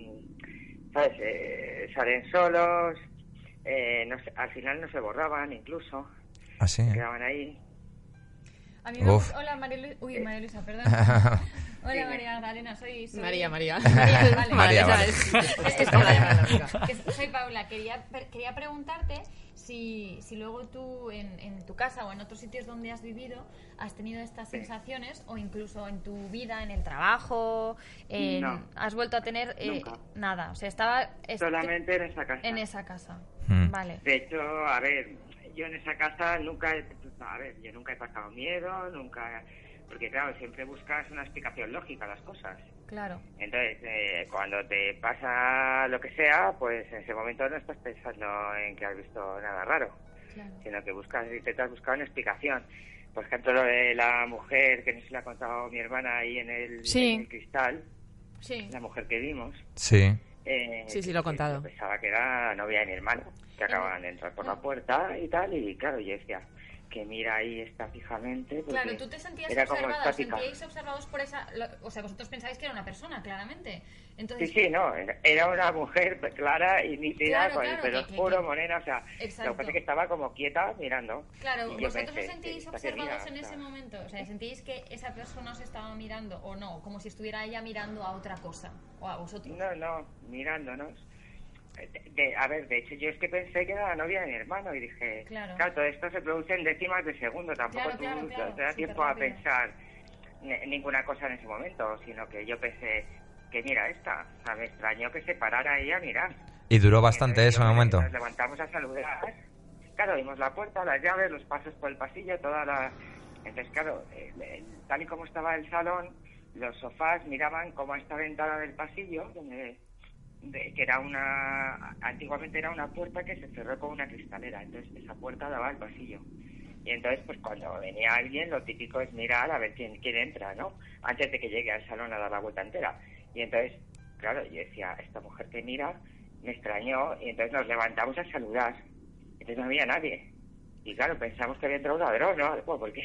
[SPEAKER 6] ¿sabes? Eh, salen solos, eh, no al final no se borraban incluso.
[SPEAKER 1] Así.
[SPEAKER 6] quedaban ahí.
[SPEAKER 2] A mí me
[SPEAKER 1] Uf.
[SPEAKER 2] gusta- Hola María Luisa, uy, María Luisa, perdón. Hola María Magdalena, soy, soy-
[SPEAKER 4] María, María.
[SPEAKER 2] María, vale.
[SPEAKER 1] María, vale.
[SPEAKER 2] Soy Paula, quería, quería preguntarte si, si luego tú en, en tu casa o en otros sitios donde has vivido has tenido estas sensaciones o incluso en tu vida, en el trabajo, en-
[SPEAKER 6] No.
[SPEAKER 2] has vuelto a tener eh,
[SPEAKER 6] Nunca.
[SPEAKER 2] nada, o sea, estaba est-
[SPEAKER 6] Solamente en esa casa.
[SPEAKER 2] en esa casa.
[SPEAKER 1] Hmm.
[SPEAKER 2] Vale.
[SPEAKER 6] De hecho, a ver, yo en esa casa nunca he, a ver, yo nunca he pasado miedo, nunca, porque claro, siempre buscas una explicación lógica a las cosas.
[SPEAKER 2] Claro.
[SPEAKER 6] Entonces, eh, cuando te pasa lo que sea, pues en ese momento no estás pensando en que has visto nada raro,
[SPEAKER 2] Claro.
[SPEAKER 6] sino que buscas, intentas buscar una explicación. Por ejemplo, lo de la mujer que nos le ha contado mi hermana ahí en el,
[SPEAKER 2] Sí.
[SPEAKER 6] en el cristal,
[SPEAKER 2] Sí.
[SPEAKER 6] la mujer que vimos.
[SPEAKER 1] Sí.
[SPEAKER 6] Eh,
[SPEAKER 4] Sí, sí, lo he contado.
[SPEAKER 6] Pensaba que era novia de mi hermano, que acababan de entrar por la puerta y tal, y claro, yo decía que mira ahí está fijamente.
[SPEAKER 2] Claro, tú te sentías
[SPEAKER 6] estática.
[SPEAKER 2] sentíais observados por esa... o sea, vosotros pensabais que era una persona, claramente.
[SPEAKER 6] Sí,
[SPEAKER 2] Entonces,
[SPEAKER 6] sí, no, era- una mujer clara y nítida,
[SPEAKER 2] Claro,
[SPEAKER 6] con
[SPEAKER 2] claro,
[SPEAKER 6] el pelo
[SPEAKER 2] que-
[SPEAKER 6] oscuro,
[SPEAKER 2] que-
[SPEAKER 6] morena, o sea,
[SPEAKER 2] Exacto.
[SPEAKER 6] lo que pasa es que estaba como quieta mirando.
[SPEAKER 2] Claro,
[SPEAKER 6] y
[SPEAKER 2] vosotros
[SPEAKER 6] pensé,
[SPEAKER 2] os sentís
[SPEAKER 6] "Esta que
[SPEAKER 2] observados
[SPEAKER 6] mira",
[SPEAKER 2] en ese momento. O sea, sentíais que esa persona os estaba mirando o no, como si estuviera ella mirando a otra cosa o a vosotros.
[SPEAKER 6] No, no, mirándonos. De- de- a ver, de hecho, yo es que pensé que era la novia de mi hermano y dije,
[SPEAKER 2] Claro.
[SPEAKER 6] todo esto se produce en décimas de segundo, tampoco
[SPEAKER 2] Claro,
[SPEAKER 6] tú
[SPEAKER 2] claro, claro,
[SPEAKER 6] te da tiempo a pensar ni- ninguna cosa en ese momento, sino que yo pensé que mira esta, o sea, me extrañó que se parara ahí a mirar.
[SPEAKER 1] Y duró bastante
[SPEAKER 6] Entonces,
[SPEAKER 1] eso en un momento.
[SPEAKER 6] Nos levantamos a saludar. Claro, vimos la puerta, las llaves, los pasos por el pasillo, toda la... Entonces, claro, eh, eh, tal y como estaba el salón, los sofás miraban como a esta ventana del pasillo, donde, de- que era una... Antiguamente era una puerta que se cerró con una cristalera, entonces esa puerta daba al pasillo. Y entonces, pues cuando venía alguien, lo típico es mirar a ver quién, quién entra, ¿no? Antes de que llegue al salón a dar la vuelta entera. Y entonces, claro, yo decía, esta mujer que mira, me extrañó, y entonces nos levantamos a saludar. Entonces no había nadie. Y claro, pensamos que había entrado un ladrón, ¿no? Pues porque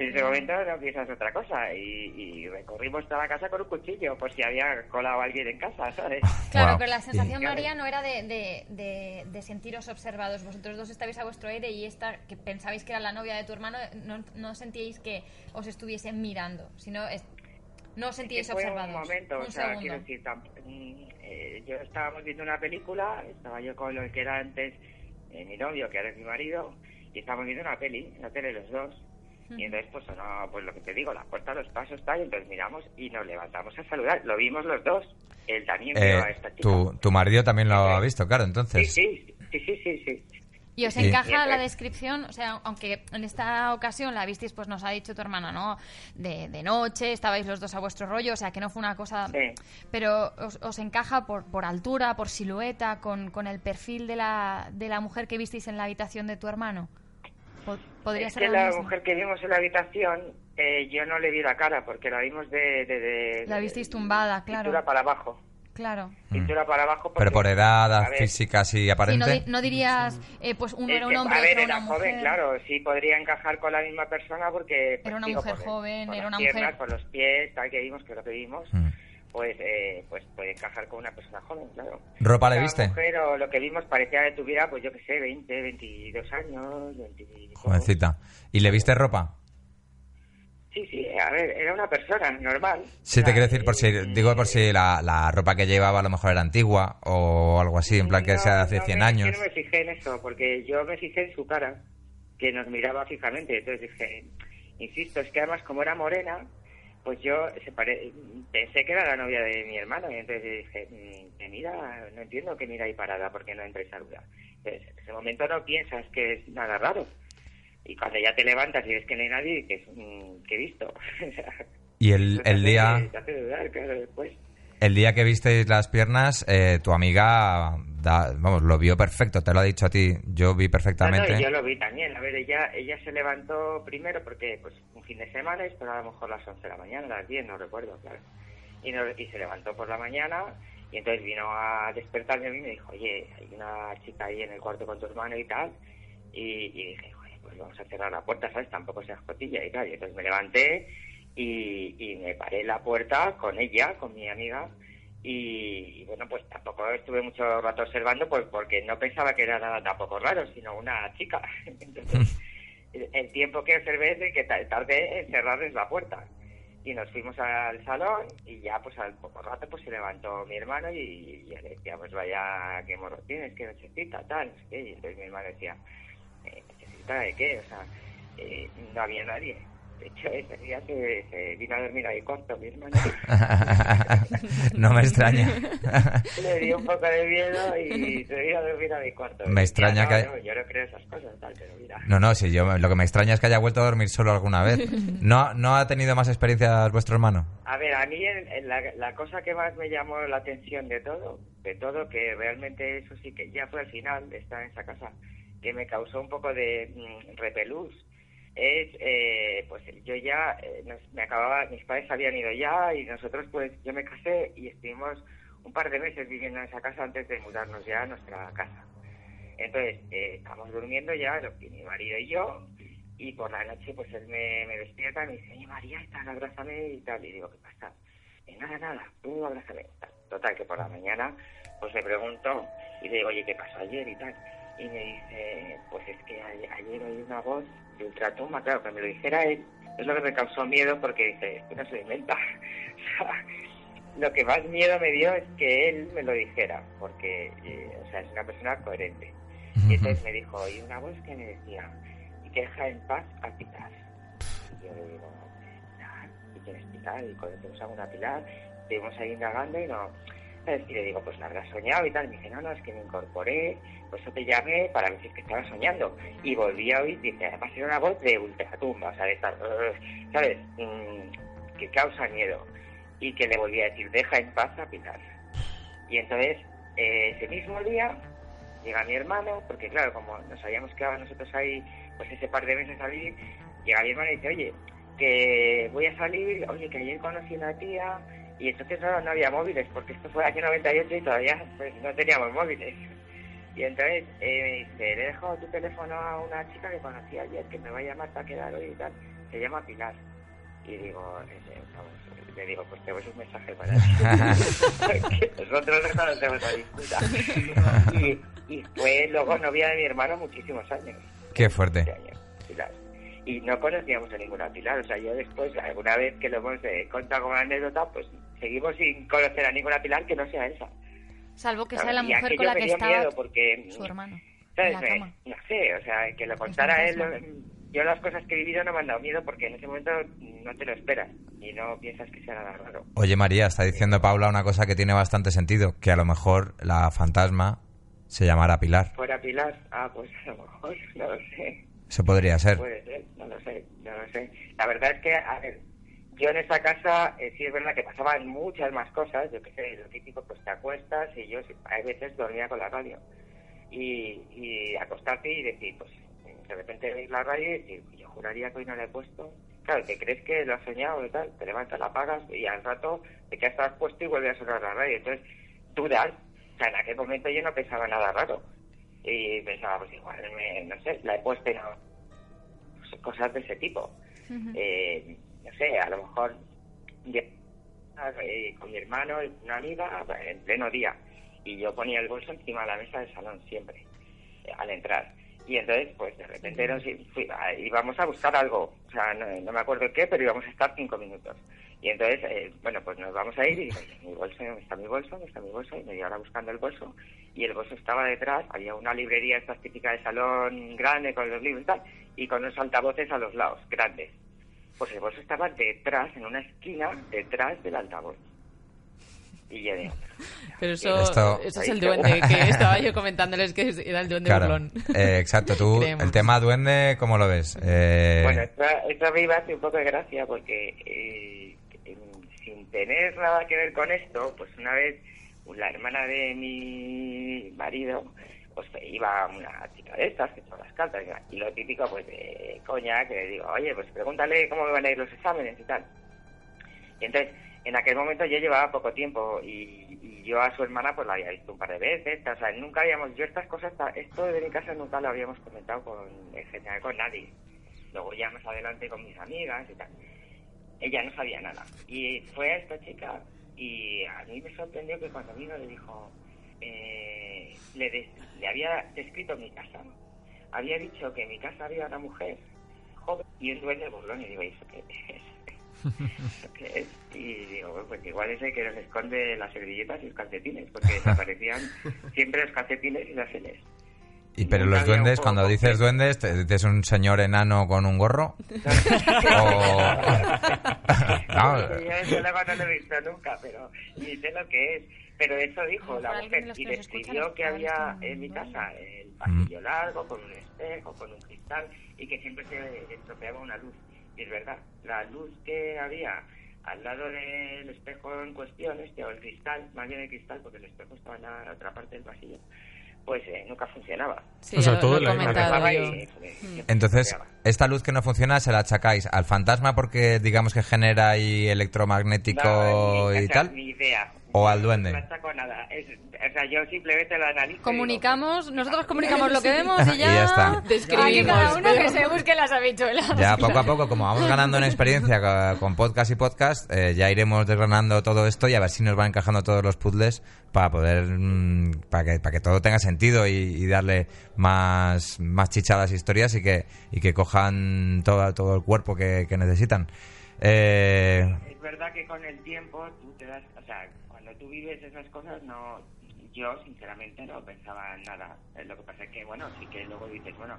[SPEAKER 6] en ese momento no piensas otra cosa. Y, y recorrimos toda la casa con un cuchillo, por si había colado alguien en casa, ¿sabes?
[SPEAKER 2] Claro,
[SPEAKER 1] Wow.
[SPEAKER 2] pero la sensación, María, no era de, de, de, de sentiros observados. Vosotros dos estabais a vuestro aire y esta, que pensabais que era la novia de tu hermano, no, no sentíais que os estuviesen mirando, sino es- No os sentíais
[SPEAKER 6] que fue
[SPEAKER 2] observados.
[SPEAKER 6] un momento,
[SPEAKER 2] Un
[SPEAKER 6] o sea,
[SPEAKER 2] segundo.
[SPEAKER 6] quiero decir, tam- mm, eh, yo estábamos viendo una película, estaba yo con lo que era antes eh, mi novio, que ahora es mi marido, y estábamos viendo una peli, la tele los dos. Y entonces, pues sonó, pues lo que te digo, la puerta, los pasos, tal, y entonces miramos y nos levantamos a saludar. Lo vimos los dos. Él también vio
[SPEAKER 1] Eh,
[SPEAKER 6] a esta chica.
[SPEAKER 1] tu, tu marido también lo ha visto, claro, entonces.
[SPEAKER 6] sí, sí, sí, sí, sí.
[SPEAKER 2] ¿Y os
[SPEAKER 1] Sí.
[SPEAKER 2] encaja la descripción? O sea, aunque en esta ocasión la visteis, pues nos ha dicho tu hermana, ¿no? De, de noche, estabais los dos a vuestro rollo, o sea, que no fue una cosa...
[SPEAKER 6] Sí.
[SPEAKER 2] Pero os, os encaja por, por altura, por silueta, con, con el perfil de la, de la mujer que visteis en la habitación de tu hermano. Podría
[SPEAKER 6] Es
[SPEAKER 2] ser
[SPEAKER 6] que la
[SPEAKER 2] mismo.
[SPEAKER 6] mujer que vimos en la habitación, eh, yo no le vi la cara porque la vimos de... de, de-
[SPEAKER 2] La visteis tumbada, claro.
[SPEAKER 6] Cintura para abajo.
[SPEAKER 2] Claro.
[SPEAKER 6] Cintura para abajo.
[SPEAKER 1] Mm. Pero por edad física
[SPEAKER 2] Sí, no,
[SPEAKER 1] aparente.
[SPEAKER 2] di- no dirías, eh, pues uno
[SPEAKER 6] es
[SPEAKER 2] era
[SPEAKER 6] que,
[SPEAKER 2] un hombre,
[SPEAKER 6] a ver,
[SPEAKER 2] otro
[SPEAKER 6] era
[SPEAKER 2] una
[SPEAKER 6] joven,
[SPEAKER 2] mujer.
[SPEAKER 6] claro, sí podría encajar con la misma persona porque... pues,
[SPEAKER 2] Era una
[SPEAKER 6] digo,
[SPEAKER 2] mujer joven, era
[SPEAKER 6] las
[SPEAKER 2] una
[SPEAKER 6] piernas,
[SPEAKER 2] mujer-
[SPEAKER 6] Por los pies, tal que vimos, que lo que vimos,
[SPEAKER 1] Mm.
[SPEAKER 6] Pues, eh, pues puede encajar con una persona joven, claro.
[SPEAKER 1] ¿Ropa le viste?
[SPEAKER 6] mujer o lo que vimos parecía que tuviera, pues yo qué sé, 20, 22 años, 20...
[SPEAKER 1] Jovencita. ¿Y le viste ropa?
[SPEAKER 6] Sí, sí, a ver, era una persona normal.
[SPEAKER 1] Sí, te quiero decir, por si, digo por si la, la ropa que llevaba a lo mejor era antigua o algo así, en plan que
[SPEAKER 6] No,
[SPEAKER 1] sea de hace
[SPEAKER 6] no
[SPEAKER 1] 100
[SPEAKER 6] me-
[SPEAKER 1] años.
[SPEAKER 6] Yo no me fijé en eso, porque yo me fijé en su cara, que nos miraba fijamente. Entonces dije, insisto, es que además como era morena, pues yo se pare- pensé que era la novia de mi hermano. Y entonces dije, mm, me mira, no entiendo que mira ahí parada, porque no entra y saluda. Entonces, en ese momento no piensas que es nada raro. Y cuando ya te levantas y ves que no hay nadie, que es mm, que he visto.
[SPEAKER 1] Y el,
[SPEAKER 6] te
[SPEAKER 1] el día
[SPEAKER 6] Te hace dudar, claro, después.
[SPEAKER 1] el día que visteis las piernas, eh, tu amiga, vamos, lo vio perfecto, te lo ha dicho a ti, yo vi perfectamente.
[SPEAKER 6] no, yo lo vi también. A ver, ella ella se levantó primero porque pues un fin de semana, pero a lo mejor las 11 de la mañana, las 10, no recuerdo, claro. Y, no- y se levantó por la mañana y entonces vino a despertarme a mí y me dijo, oye, hay una chica ahí en el cuarto con tu hermano y tal. Y, dije, pues vamos a cerrar la puerta, ¿sabes? Tampoco seas cotilla y tal. Y entonces me levanté y, y me paré en la puerta con ella, con mi amiga. Y, y, bueno, pues tampoco estuve mucho rato observando pues porque no pensaba que era nada tampoco raro, sino una chica. Entonces, el, el tiempo que observé es de que ta- tardé en cerrarles la puerta. Y nos fuimos al salón y ya pues al poco rato pues se levantó mi hermano y, yo le decía, pues vaya, qué morro tienes, qué nochecita, tal, no sé qué. Y entonces mi hermano decía, eh, ¿nochecita de qué? O sea, eh, no había nadie. De hecho, ese día se, se vino a dormir ahí corto mi hermano.
[SPEAKER 1] no me extraña.
[SPEAKER 6] Le dio un poco de miedo y se vino a dormir a mi cuarto.
[SPEAKER 1] Me
[SPEAKER 6] Y
[SPEAKER 1] extraña
[SPEAKER 6] no,
[SPEAKER 1] que-
[SPEAKER 6] no, yo no creo esas cosas, tal, pero mira.
[SPEAKER 1] No, no, si yo lo que me extraña es que haya vuelto a dormir solo alguna vez. ¿No, no ha tenido más experiencias vuestro hermano?
[SPEAKER 6] A ver, a mí en- en la, la cosa que más me llamó la atención de todo, de todo, que realmente eso sí que ya fue al final de estar en esa casa, que me causó un poco de mm, repelús, es, eh, pues yo ya, eh, nos- me acababa, mis padres habían ido ya y nosotros pues, yo me casé y estuvimos un par de meses viviendo en esa casa antes de mudarnos ya a nuestra casa. Entonces, eh, estamos durmiendo ya, lo- mi marido y yo, y por la noche pues él me, me despierta y me dice, oye María, tal, abrázame y tal. Y digo, ¿qué pasa? "Eh, nada, nada, tú abrázame. Tal. Total, que por la mañana pues le pregunto y le digo, oye, ¿qué pasó ayer y tal? Y me dice, pues es que ayer oí una voz de ultratumba, claro, que me lo dijera él, es lo que me causó miedo porque dice, esto no se lo inventa. O sea, lo que más miedo me dio es que él me lo dijera, porque eh, o sea, es una persona coherente. Y entonces me dijo, y una voz que me decía, y que deja en paz a Pilar. Y yo le digo, ¿y quién es Pilar? Y cuando tenemos una Pilar, estuvimos ahí indagando y no... Y le digo, pues la habrás soñado y tal. Me dice, no, no, es que me incorporé, por eso te llamé para es que estaba soñando. Y volví a oír, dice, además era una voz de ultratumba, o sea, de estar, ¿sabes? Mm, que causa miedo. Y que le volví a decir, deja en paz a Pilar. Y entonces, eh, ese mismo día, llega mi hermano, porque claro, como nos habíamos quedado nosotros ahí, pues ese par de meses salir, llega mi hermano y dice, oye, que voy a salir, oye, que ayer conocí una tía, y entonces no, no había móviles, porque esto fue el año 98 y todavía pues, no teníamos móviles. Y entonces eh, me dice, le he dejado tu teléfono a una chica que conocí ayer, que me va a llamar para quedar hoy y tal, se llama Pilar. Y digo, eh, vamos, le digo, pues te voy a un mensaje para ti. Nosotros no conocemos la disputa. Y, y fue luego novia de mi hermano muchísimos años.
[SPEAKER 1] Qué fuerte.
[SPEAKER 6] Pilar. y no conocíamos a ninguna Pilar. O sea, yo después, alguna vez que lo hemos eh, contado como anécdota, pues seguimos sin conocer a ninguna Pilar que no sea esa.
[SPEAKER 2] Salvo que sea la mujer con la que estaba
[SPEAKER 6] miedo porque,
[SPEAKER 2] su hermano.
[SPEAKER 6] ¿sabes?
[SPEAKER 2] en la
[SPEAKER 6] Me-
[SPEAKER 2] cama.
[SPEAKER 6] no sé, o sea, que lo contara él. lo- Yo las cosas que he vivido no me han dado miedo porque en ese momento no te lo esperas y no piensas que sea nada raro.
[SPEAKER 1] Oye, María, está diciendo Paula una cosa que tiene bastante sentido, que a lo mejor la fantasma se llamará Pilar.
[SPEAKER 6] ¿Fuera Pilar? Ah, pues a lo mejor, no lo sé.
[SPEAKER 1] Eso podría ser.
[SPEAKER 6] Puede ser, no lo sé, no lo sé. La verdad es que, a ver, yo en esa casa eh, sí es verdad que pasaban muchas más cosas, yo qué sé, lo típico, pues te acuestas y yo a veces dormía con la radio. Y, y acostarte y decir, pues de repente veis la radio y decir, yo juraría que hoy no la he puesto. Claro, te crees que lo has soñado y tal, te levantas, la apagas y al rato te quedas estás puesto y vuelve a sonar la radio. Entonces, dudas. O sea, en aquel momento yo no pensaba nada raro. Y pensaba, pues igual, me- no sé, la he puesto y no. pues, cosas de ese tipo. Eh, no sé, a lo mejor eh, con mi hermano, una amiga, en pleno día, y yo ponía el bolso encima de la mesa del salón siempre, eh, al entrar. Y entonces, pues de repente nos fui- a- íbamos a buscar algo, o sea, no, no me acuerdo qué, pero íbamos a estar cinco minutos. Y entonces, eh, bueno, pues nos vamos a ir y digo, "Oye, mi bolso, ¿dónde está mi bolso? ¿Dónde está mi bolso? Y me dio ahora buscando el bolso. Y el bolso estaba detrás, había una librería, esta típica de salón grande con los libros y tal, y con unos altavoces a los lados, grandes. Pues el bolso estaba detrás, en una esquina, detrás del altavoz. Y yo digo,
[SPEAKER 4] Pero eso,
[SPEAKER 1] Esto-
[SPEAKER 4] eso es el duende que estaba yo comentándoles que era el duende
[SPEAKER 1] Claro.
[SPEAKER 4] burlón.
[SPEAKER 1] Eh, exacto, tú,
[SPEAKER 4] Creemos.
[SPEAKER 1] el tema duende, ¿cómo lo ves? Eh,
[SPEAKER 6] Bueno, esto, esto me iba a hacer un poco de gracia porque eh, sin tener nada que ver con esto, pues una vez la hermana de mi marido pues iba una chica de estas que todas las cartas y lo típico pues de coña que le digo, oye, pues pregúntale cómo me van a ir los exámenes y tal. Y entonces, en aquel momento yo llevaba poco tiempo y, y yo a su hermana pues la había visto un par de veces, o sea, nunca habíamos, yo estas cosas, esto de mi casa nunca lo habíamos comentado con, en general con nadie. Luego ya más adelante con mis amigas y tal. Ella no sabía nada. Y fue a esta chica y a mí me sorprendió que cuando vino le dijo, eh, le, había descrito mi casa. Había dicho que en mi casa había una mujer joven y un duende burlón. Y digo, ¿y eso qué es? ¿Eso qué es? Y digo, "Bueno, pues igual es el que nos esconde las servilletas y los calcetines, porque desaparecían siempre los calcetines y las celes.
[SPEAKER 1] y pero los duendes, cuando dices duendes, ¿te dices un señor enano con un gorro? No.
[SPEAKER 6] Yo eso no lo he visto nunca, pero ni sé lo que es. Pero eso dijo la mujer y describió que había en mi casa el pasillo largo, con un espejo, con un cristal y que siempre se estropeaba una luz. Y es verdad, la luz que había al lado del espejo en cuestión, este, o el cristal, más bien el cristal, porque el espejo estaba en la otra parte del pasillo, pues eh, nunca funcionaba.
[SPEAKER 4] Sí,
[SPEAKER 3] O sea,
[SPEAKER 4] lo-
[SPEAKER 3] todo
[SPEAKER 4] lo
[SPEAKER 3] la
[SPEAKER 6] y, siempre
[SPEAKER 1] Entonces, esta luz que no funciona se la achacáis al fantasma porque digamos que genera ahí electromagnético
[SPEAKER 6] No, ni-
[SPEAKER 1] y
[SPEAKER 6] o sea,
[SPEAKER 1] tal.
[SPEAKER 6] Ni idea.
[SPEAKER 1] ¿O al duende?
[SPEAKER 6] No saco nada. Es- o sea, yo simplemente lo analizo. digo,
[SPEAKER 2] Comunicamos, nosotros comunicamos lo que vemos y ya...
[SPEAKER 1] Y ya está.
[SPEAKER 4] Te
[SPEAKER 2] Aquí
[SPEAKER 4] escribimos.
[SPEAKER 2] cada uno que se busque las habichuelas.
[SPEAKER 1] Ya poco a poco, como vamos ganando en experiencia con podcast y podcast, eh, ya iremos desgranando todo esto y a ver si nos van encajando todos los puzzles para poder, mm, para que, para que todo tenga sentido y, y darle más, más chicha a las historias y que, y que cojan todo, todo el cuerpo que, que necesitan. Eh,
[SPEAKER 6] Es verdad que con el tiempo tú te das. O sea, cuando tú vives esas cosas, no. Yo, sinceramente, no pensaba en nada. Eh, Lo que pasa es que, bueno, sí que luego dices, bueno,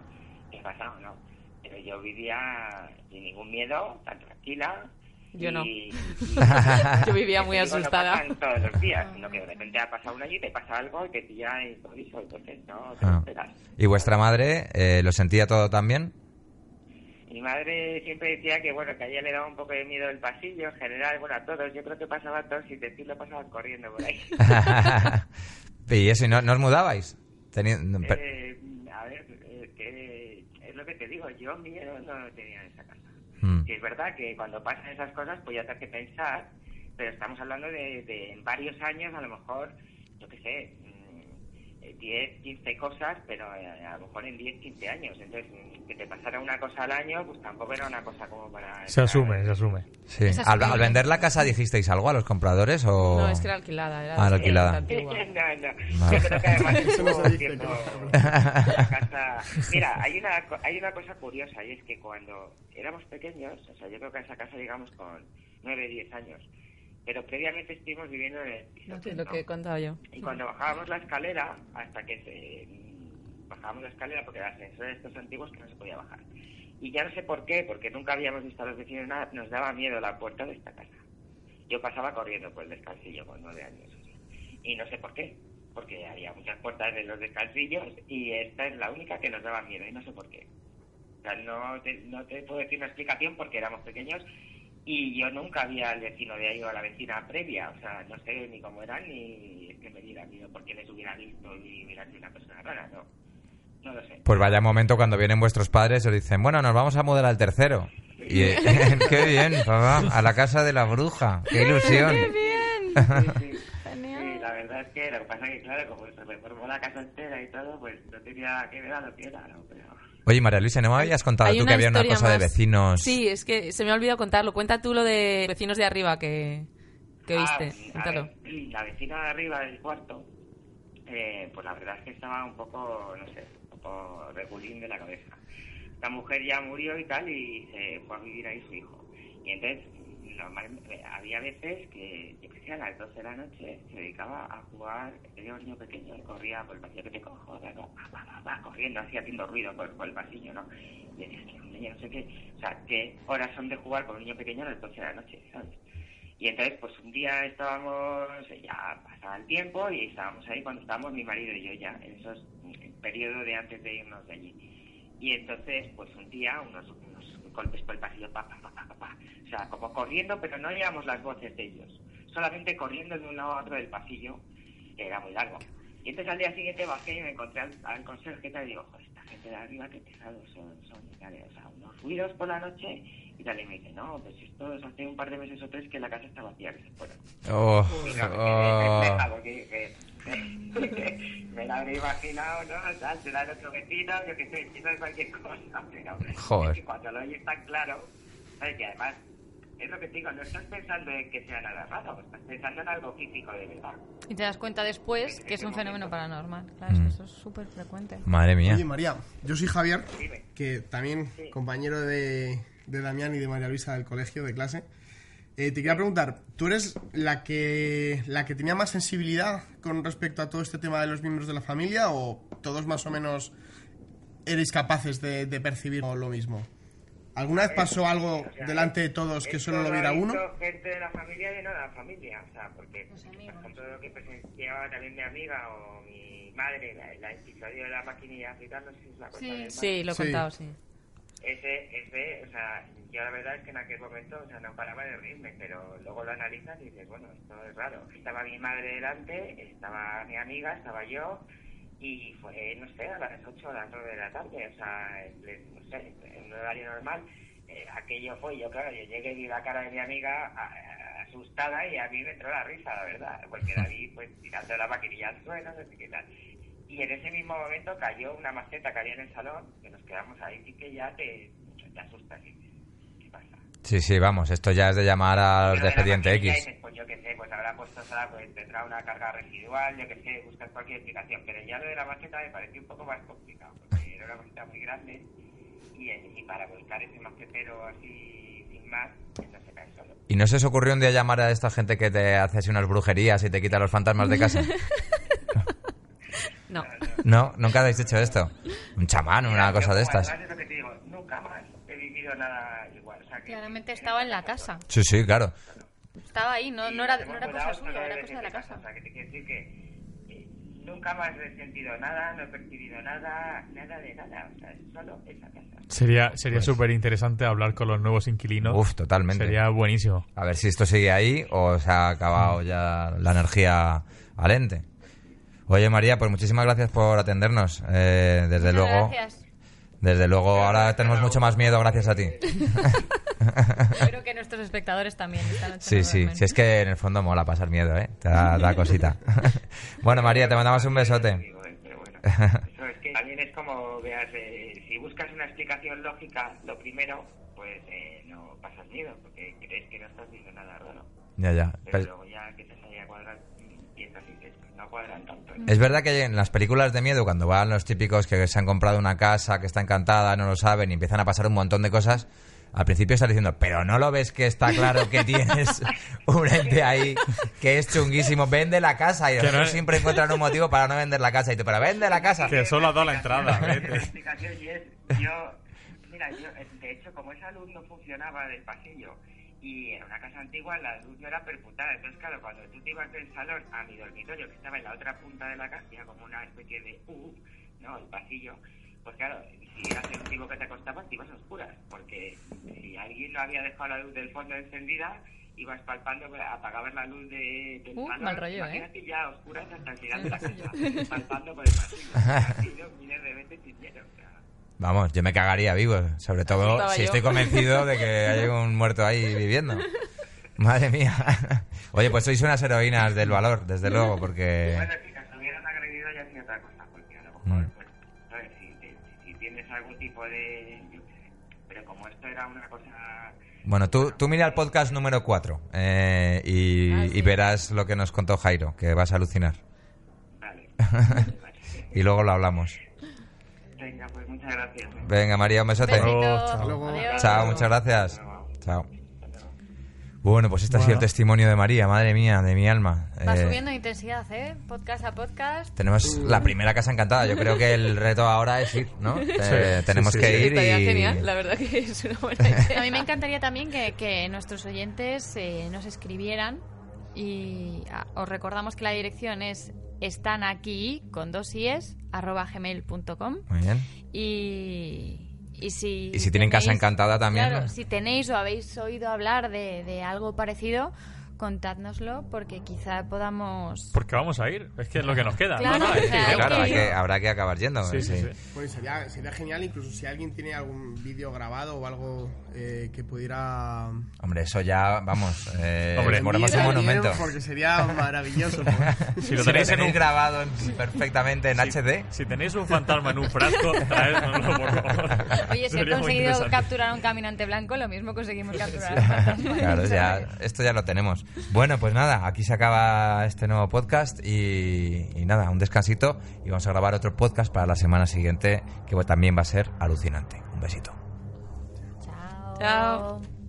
[SPEAKER 6] ¿qué ha pasado, no? Pero yo vivía sin ningún miedo, tan tranquila.
[SPEAKER 4] Yo no.
[SPEAKER 6] y-
[SPEAKER 4] Yo vivía muy
[SPEAKER 6] digo, no
[SPEAKER 4] asustada.
[SPEAKER 6] pasan todos los días, sino que de repente ha pasado un año y te pasa algo y te pilla improviso, entonces no te
[SPEAKER 1] ah.
[SPEAKER 6] esperas.
[SPEAKER 1] ¿Y vuestra madre eh, lo sentía todo también?
[SPEAKER 6] Mi madre siempre decía que bueno que a ella le daba un poco de miedo el pasillo en general, bueno a todos, yo creo que pasaban todos y decirlo pasaban corriendo por ahí.
[SPEAKER 1] ¿Y eso? ¿Y no, no os mudabais? Teni- per-
[SPEAKER 6] Eh, a ver, eh, que es lo que te digo, yo miedo no lo tenía en esa casa.
[SPEAKER 1] Mm.
[SPEAKER 6] Y es verdad que cuando pasan esas cosas pues ya te hace pensar, pero estamos hablando de, de en varios años a lo mejor, yo qué sé, 10, 15 cosas, pero eh, a lo mejor en 10, 15 años. Entonces, que te pasara una cosa al año, pues tampoco era una cosa como para...
[SPEAKER 3] Se asume, se asume.
[SPEAKER 1] Sí. Al, vender la casa dijisteis algo a los compradores o
[SPEAKER 4] No, es que era alquilada. Era
[SPEAKER 1] Ah, alquilada.
[SPEAKER 4] antigua.
[SPEAKER 6] no, no. Yo creo que además tiempo casa... Mira, hay una, co- hay una cosa curiosa y es que cuando éramos pequeños, o sea, yo creo que a esa casa llegamos con 9, 10 años, pero previamente estuvimos viviendo en el piso
[SPEAKER 4] No,
[SPEAKER 6] tres,
[SPEAKER 4] lo que he contado yo.
[SPEAKER 6] Y cuando bajábamos la escalera, hasta que se, mm, bajábamos la escalera, porque eran ascensores estos antiguos que no se podía bajar. Y ya no sé por qué, porque nunca habíamos visto a los vecinos nada, nos daba miedo la puerta de esta casa. Yo pasaba corriendo por el descansillo con nueve años. Y no sé por qué, porque había muchas puertas de los descansillos y esta es la única que nos daba miedo y no sé por qué. O sea, no te, no te puedo decir una explicación porque éramos pequeños y yo nunca había al vecino de ahí o a la vecina previa. O sea, no sé ni cómo eran ni que me diera miedo porque les hubiera visto y hubiera sido una persona rara, no. No lo sé.
[SPEAKER 1] Pues vaya momento cuando vienen vuestros padres y os dicen, bueno, nos vamos a mudar al tercero. Y qué bien, papá, a la casa de la bruja, qué ilusión.
[SPEAKER 6] Sí, sí. Sí, la verdad es que lo que pasa es que, claro, como se reformó la casa entera y todo, pues no tenía que ver a lo que era, ¿no? Pero...
[SPEAKER 1] Oye, María Luisa, ¿no me habías contado
[SPEAKER 4] Hay
[SPEAKER 1] tú que había una cosa de vecinos?
[SPEAKER 4] Sí, es que se me ha olvidado contarlo. Cuenta tú lo de vecinos de arriba que, que
[SPEAKER 6] Ah,
[SPEAKER 4] oíste.
[SPEAKER 6] a
[SPEAKER 4] Cuéntalo.
[SPEAKER 6] ver, la vecina de arriba del cuarto, eh, pues la verdad es que estaba un poco, no sé, un poco regulín de la cabeza. La mujer ya murió y tal y se fue a vivir ahí su hijo. Y entonces, normal, eh, había veces que, yo que sé, a las 12 de la noche se dedicaba a jugar, tenía un niño pequeño y corría por el pasillo que te cojo, va, va, va, va, corriendo, así haciendo ruido por, por el pasillo, ¿no? Y decías, "Tío, un niño no sé qué, o sea, ¿qué horas son de jugar con un niño pequeño a las 12 de la noche, ¿sabes? Y entonces, pues un día estábamos, ya pasaba el tiempo y estábamos ahí cuando estábamos mi marido y yo ya, en esos en periodo de antes de irnos de allí. Y entonces, pues un día, unos golpes por el pasillo, pa, pa, pa, pa, pa, o sea, como corriendo, pero no oíamos las voces de ellos, solamente corriendo de un lado a otro del pasillo, que era muy largo. Y entonces al día siguiente bajé y me encontré al, al conserje y y digo, joder, gente de arriba, qué pesados son, son o sea, unos ruidos por la noche y tal, y me dice, no, pues esto es hace un par de meses o tres que la casa está vacía, que se fueron.
[SPEAKER 1] Oh,
[SPEAKER 6] me
[SPEAKER 1] oh.
[SPEAKER 6] me la habría imaginado, ¿no? Tal, será el otro vecino, yo que sé, quizás cualquier cosa, pero
[SPEAKER 1] Joder.
[SPEAKER 6] es que cuando lo oyes tan claro, sabes que además, es lo que te digo, no estás pensando en que sea nada raro, estás pensando en algo físico de verdad.
[SPEAKER 2] Y te das cuenta después que es un fenómeno paranormal. Claro, que eso es súper frecuente.
[SPEAKER 1] Madre mía.
[SPEAKER 5] Oye, María, yo soy Javier, que también compañero de, de Damián y de María Luisa del colegio, de clase. Eh, te quería preguntar, ¿tú eres la que, la que tenía más sensibilidad con respecto a todo este tema de los miembros de la familia o todos más o menos eres capaces de, de percibir lo mismo? ¿Alguna vez pasó algo
[SPEAKER 6] O sea,
[SPEAKER 5] delante de todos que solo lo viera uno?
[SPEAKER 6] gente de la familia y no de la familia, o sea, porque, por ejemplo, lo que presenciaba también mi amiga o mi madre, la- el episodio de la maquinilla africana, no sé si es la cosa
[SPEAKER 2] Sí.
[SPEAKER 6] del
[SPEAKER 4] Sí, lo he
[SPEAKER 5] Sí.
[SPEAKER 4] contado, sí.
[SPEAKER 6] ese, ese, o sea, yo la verdad es que en aquel momento, o sea, no paraba de reírme, pero luego lo analizas y dices, bueno, esto es raro. Estaba mi madre delante, estaba mi amiga, estaba yo, y fue, no sé, a las 8 o las 9 de la tarde, o sea, no sé, en un horario normal. Eh, aquello fue, yo claro, yo llegué y vi la cara de mi amiga asustada y a mí me entró la risa, la verdad, porque la vi pues tirando la maquinilla al suelo, no sé qué tal. Y en ese mismo momento cayó una maceta que había en el salón, que nos quedamos ahí y que ya te, te asustas y dices, ¿qué pasa?
[SPEAKER 1] Sí, sí, vamos, esto ya es de llamar a los
[SPEAKER 6] Pero
[SPEAKER 1] de expediente X.
[SPEAKER 6] dices, pues yo qué sé, pues habrá puesto pues tendrá una carga residual, yo qué sé, buscas cualquier explicación. Pero ya lo de la maceta me pareció un poco más complicado, porque era una maceta muy grande y, y para buscar ese macetero así sin más, pues no se cae solo.
[SPEAKER 1] ¿Y no se os ocurrió un día llamar a esta gente que te hace así unas brujerías y te quita los fantasmas de casa?
[SPEAKER 4] No.
[SPEAKER 1] No, nunca habéis hecho esto. Un chamán, una cosa de estas.
[SPEAKER 6] Además es lo que te digo, nunca más he vivido nada
[SPEAKER 2] Claramente estaba en la casa.
[SPEAKER 1] Sí, sí, claro.
[SPEAKER 2] Estaba ahí, no, no era, no era cosa suya, era cosa de la
[SPEAKER 6] casa. O sea, que te quiero decir que nunca más he sentido nada, no he percibido nada, nada de nada. O sea, es solo esa casa.
[SPEAKER 3] Sería, sería
[SPEAKER 1] Pues-
[SPEAKER 3] súper interesante hablar con los nuevos inquilinos.
[SPEAKER 1] Uf, totalmente.
[SPEAKER 3] Sería buenísimo.
[SPEAKER 1] A ver si esto sigue ahí o se ha acabado ya la energía al ente. Oye, María, pues muchísimas gracias por atendernos. Eh, desde
[SPEAKER 2] Muchas
[SPEAKER 1] luego,
[SPEAKER 2] Gracias.
[SPEAKER 1] desde luego, ahora tenemos mucho más miedo gracias a ti.
[SPEAKER 2] Espero que nuestros espectadores también esta noche
[SPEAKER 1] Sí,
[SPEAKER 2] no
[SPEAKER 1] sí, sí, es que en el fondo mola pasar miedo, ¿eh? Te da, da cosita. bueno, María, te mandamos un besote.
[SPEAKER 6] Eh, Eso es que también es como veas, eh, si buscas una explicación lógica, lo primero, pues eh, no pasas miedo, porque crees que no estás viendo nada raro.
[SPEAKER 1] Ya, ya.
[SPEAKER 6] Pero
[SPEAKER 1] Pero-
[SPEAKER 6] luego ya que te sale a cuadrar, piensas y dices, no cuadran tanto.
[SPEAKER 1] Es verdad que en las películas de miedo, cuando van los típicos que se han comprado una casa, que está encantada, no lo saben y empiezan a pasar un montón de cosas, al principio estás diciendo, pero no lo ves que está claro que tienes un ente ahí que es chunguísimo, vende la casa y
[SPEAKER 3] Que no es-
[SPEAKER 1] siempre encuentran un motivo para no vender la casa. Y tú, pero vende la casa.
[SPEAKER 3] Que solo ha dado la entrada,
[SPEAKER 6] La explicación y es, yo, mira, yo, de hecho, como esa luz no funcionaba del pasillo. Y en una casa antigua la luz no era permutada, entonces claro, cuando tú te ibas del salón a mi dormitorio, que estaba en la otra punta de la casa, era como una especie de U, ¿no? El pasillo, pues claro, si eras el tipo que te acostabas, te ibas a oscuras, porque si alguien no había dejado la luz del fondo encendida, ibas palpando, apagabas la luz de, del
[SPEAKER 2] Uh, mal rollo, ¿eh?
[SPEAKER 6] imagínate ya a oscuras hasta el final de la casa, palpando por el pasillo. Miles de veces miedo, o sea,
[SPEAKER 1] Vamos, yo me cagaría vivo, sobre todo si
[SPEAKER 4] yo.
[SPEAKER 1] estoy convencido de que hay un muerto ahí viviendo. Madre mía. Oye, pues sois unas heroínas del valor, desde luego, porque...
[SPEAKER 6] Bueno, si nos hubieran agredido ya sería otra cosa, porque a lo mejor,
[SPEAKER 1] Mm.
[SPEAKER 6] Tipo de... yo qué sé, Pero como esto era una cosa...
[SPEAKER 1] Bueno, tú, tú mira el podcast número 4 eh, y,
[SPEAKER 2] Ah, sí.
[SPEAKER 1] y verás lo que nos contó Jairo, que vas a alucinar.
[SPEAKER 6] Vale.
[SPEAKER 1] Y luego lo hablamos.
[SPEAKER 6] Venga, pues muchas gracias. ¿eh?
[SPEAKER 1] Venga, María, un besote. Chao, muchas gracias. Chao. Bueno, pues este ha sido el testimonio de María, madre mía, de mi alma.
[SPEAKER 2] Va
[SPEAKER 1] Eh,
[SPEAKER 2] subiendo intensidad, ¿eh? Podcast a podcast.
[SPEAKER 1] Tenemos la primera casa encantada. Yo creo que el reto ahora es ir, ¿no? Eh, tenemos
[SPEAKER 3] sí,
[SPEAKER 1] que
[SPEAKER 3] sí.
[SPEAKER 1] ir
[SPEAKER 4] Estaría
[SPEAKER 1] y...
[SPEAKER 4] genial, la verdad que es una buena idea.
[SPEAKER 2] A mí me encantaría también que, que nuestros oyentes eh, nos escribieran y ah, os recordamos que la dirección es están aquí con dos ies arroba gmail.com
[SPEAKER 1] Muy bien.
[SPEAKER 2] y, y si
[SPEAKER 1] Y si tienen casa encantada también,
[SPEAKER 2] claro,
[SPEAKER 1] ¿no?
[SPEAKER 2] si tenéis o habéis oído hablar de, de algo parecido contádnoslo porque quizá podamos
[SPEAKER 3] Porque vamos a ir. Es que es lo que nos queda.
[SPEAKER 2] Claro,
[SPEAKER 3] No, es que.
[SPEAKER 1] Claro,
[SPEAKER 2] que
[SPEAKER 1] hay que- habrá que acabar yendo.
[SPEAKER 3] Sí, sí,
[SPEAKER 1] sí.
[SPEAKER 3] sí.
[SPEAKER 5] Pues sería, sería genial, incluso si alguien tiene algún vídeo grabado o algo eh, que pudiera...
[SPEAKER 1] Hombre, eso ya, vamos, eh,
[SPEAKER 3] Hombre,
[SPEAKER 1] ponemos un monumento.
[SPEAKER 5] Porque sería maravilloso. pues.
[SPEAKER 3] Si lo
[SPEAKER 1] Si
[SPEAKER 3] tenéis en un
[SPEAKER 1] grabado en- perfectamente en HD,
[SPEAKER 3] Si tenéis un fantasma en un frasco, traédnoslo, por favor.
[SPEAKER 2] Oye, si he conseguido capturar un caminante blanco, lo mismo conseguimos capturar.
[SPEAKER 1] claro, ya, esto ya lo tenemos. Bueno, pues nada, aquí se acaba este nuevo podcast y, y nada, un descansito y vamos a grabar otro podcast para la semana siguiente que también va a ser alucinante. Un besito.
[SPEAKER 2] Chao.
[SPEAKER 4] Chao.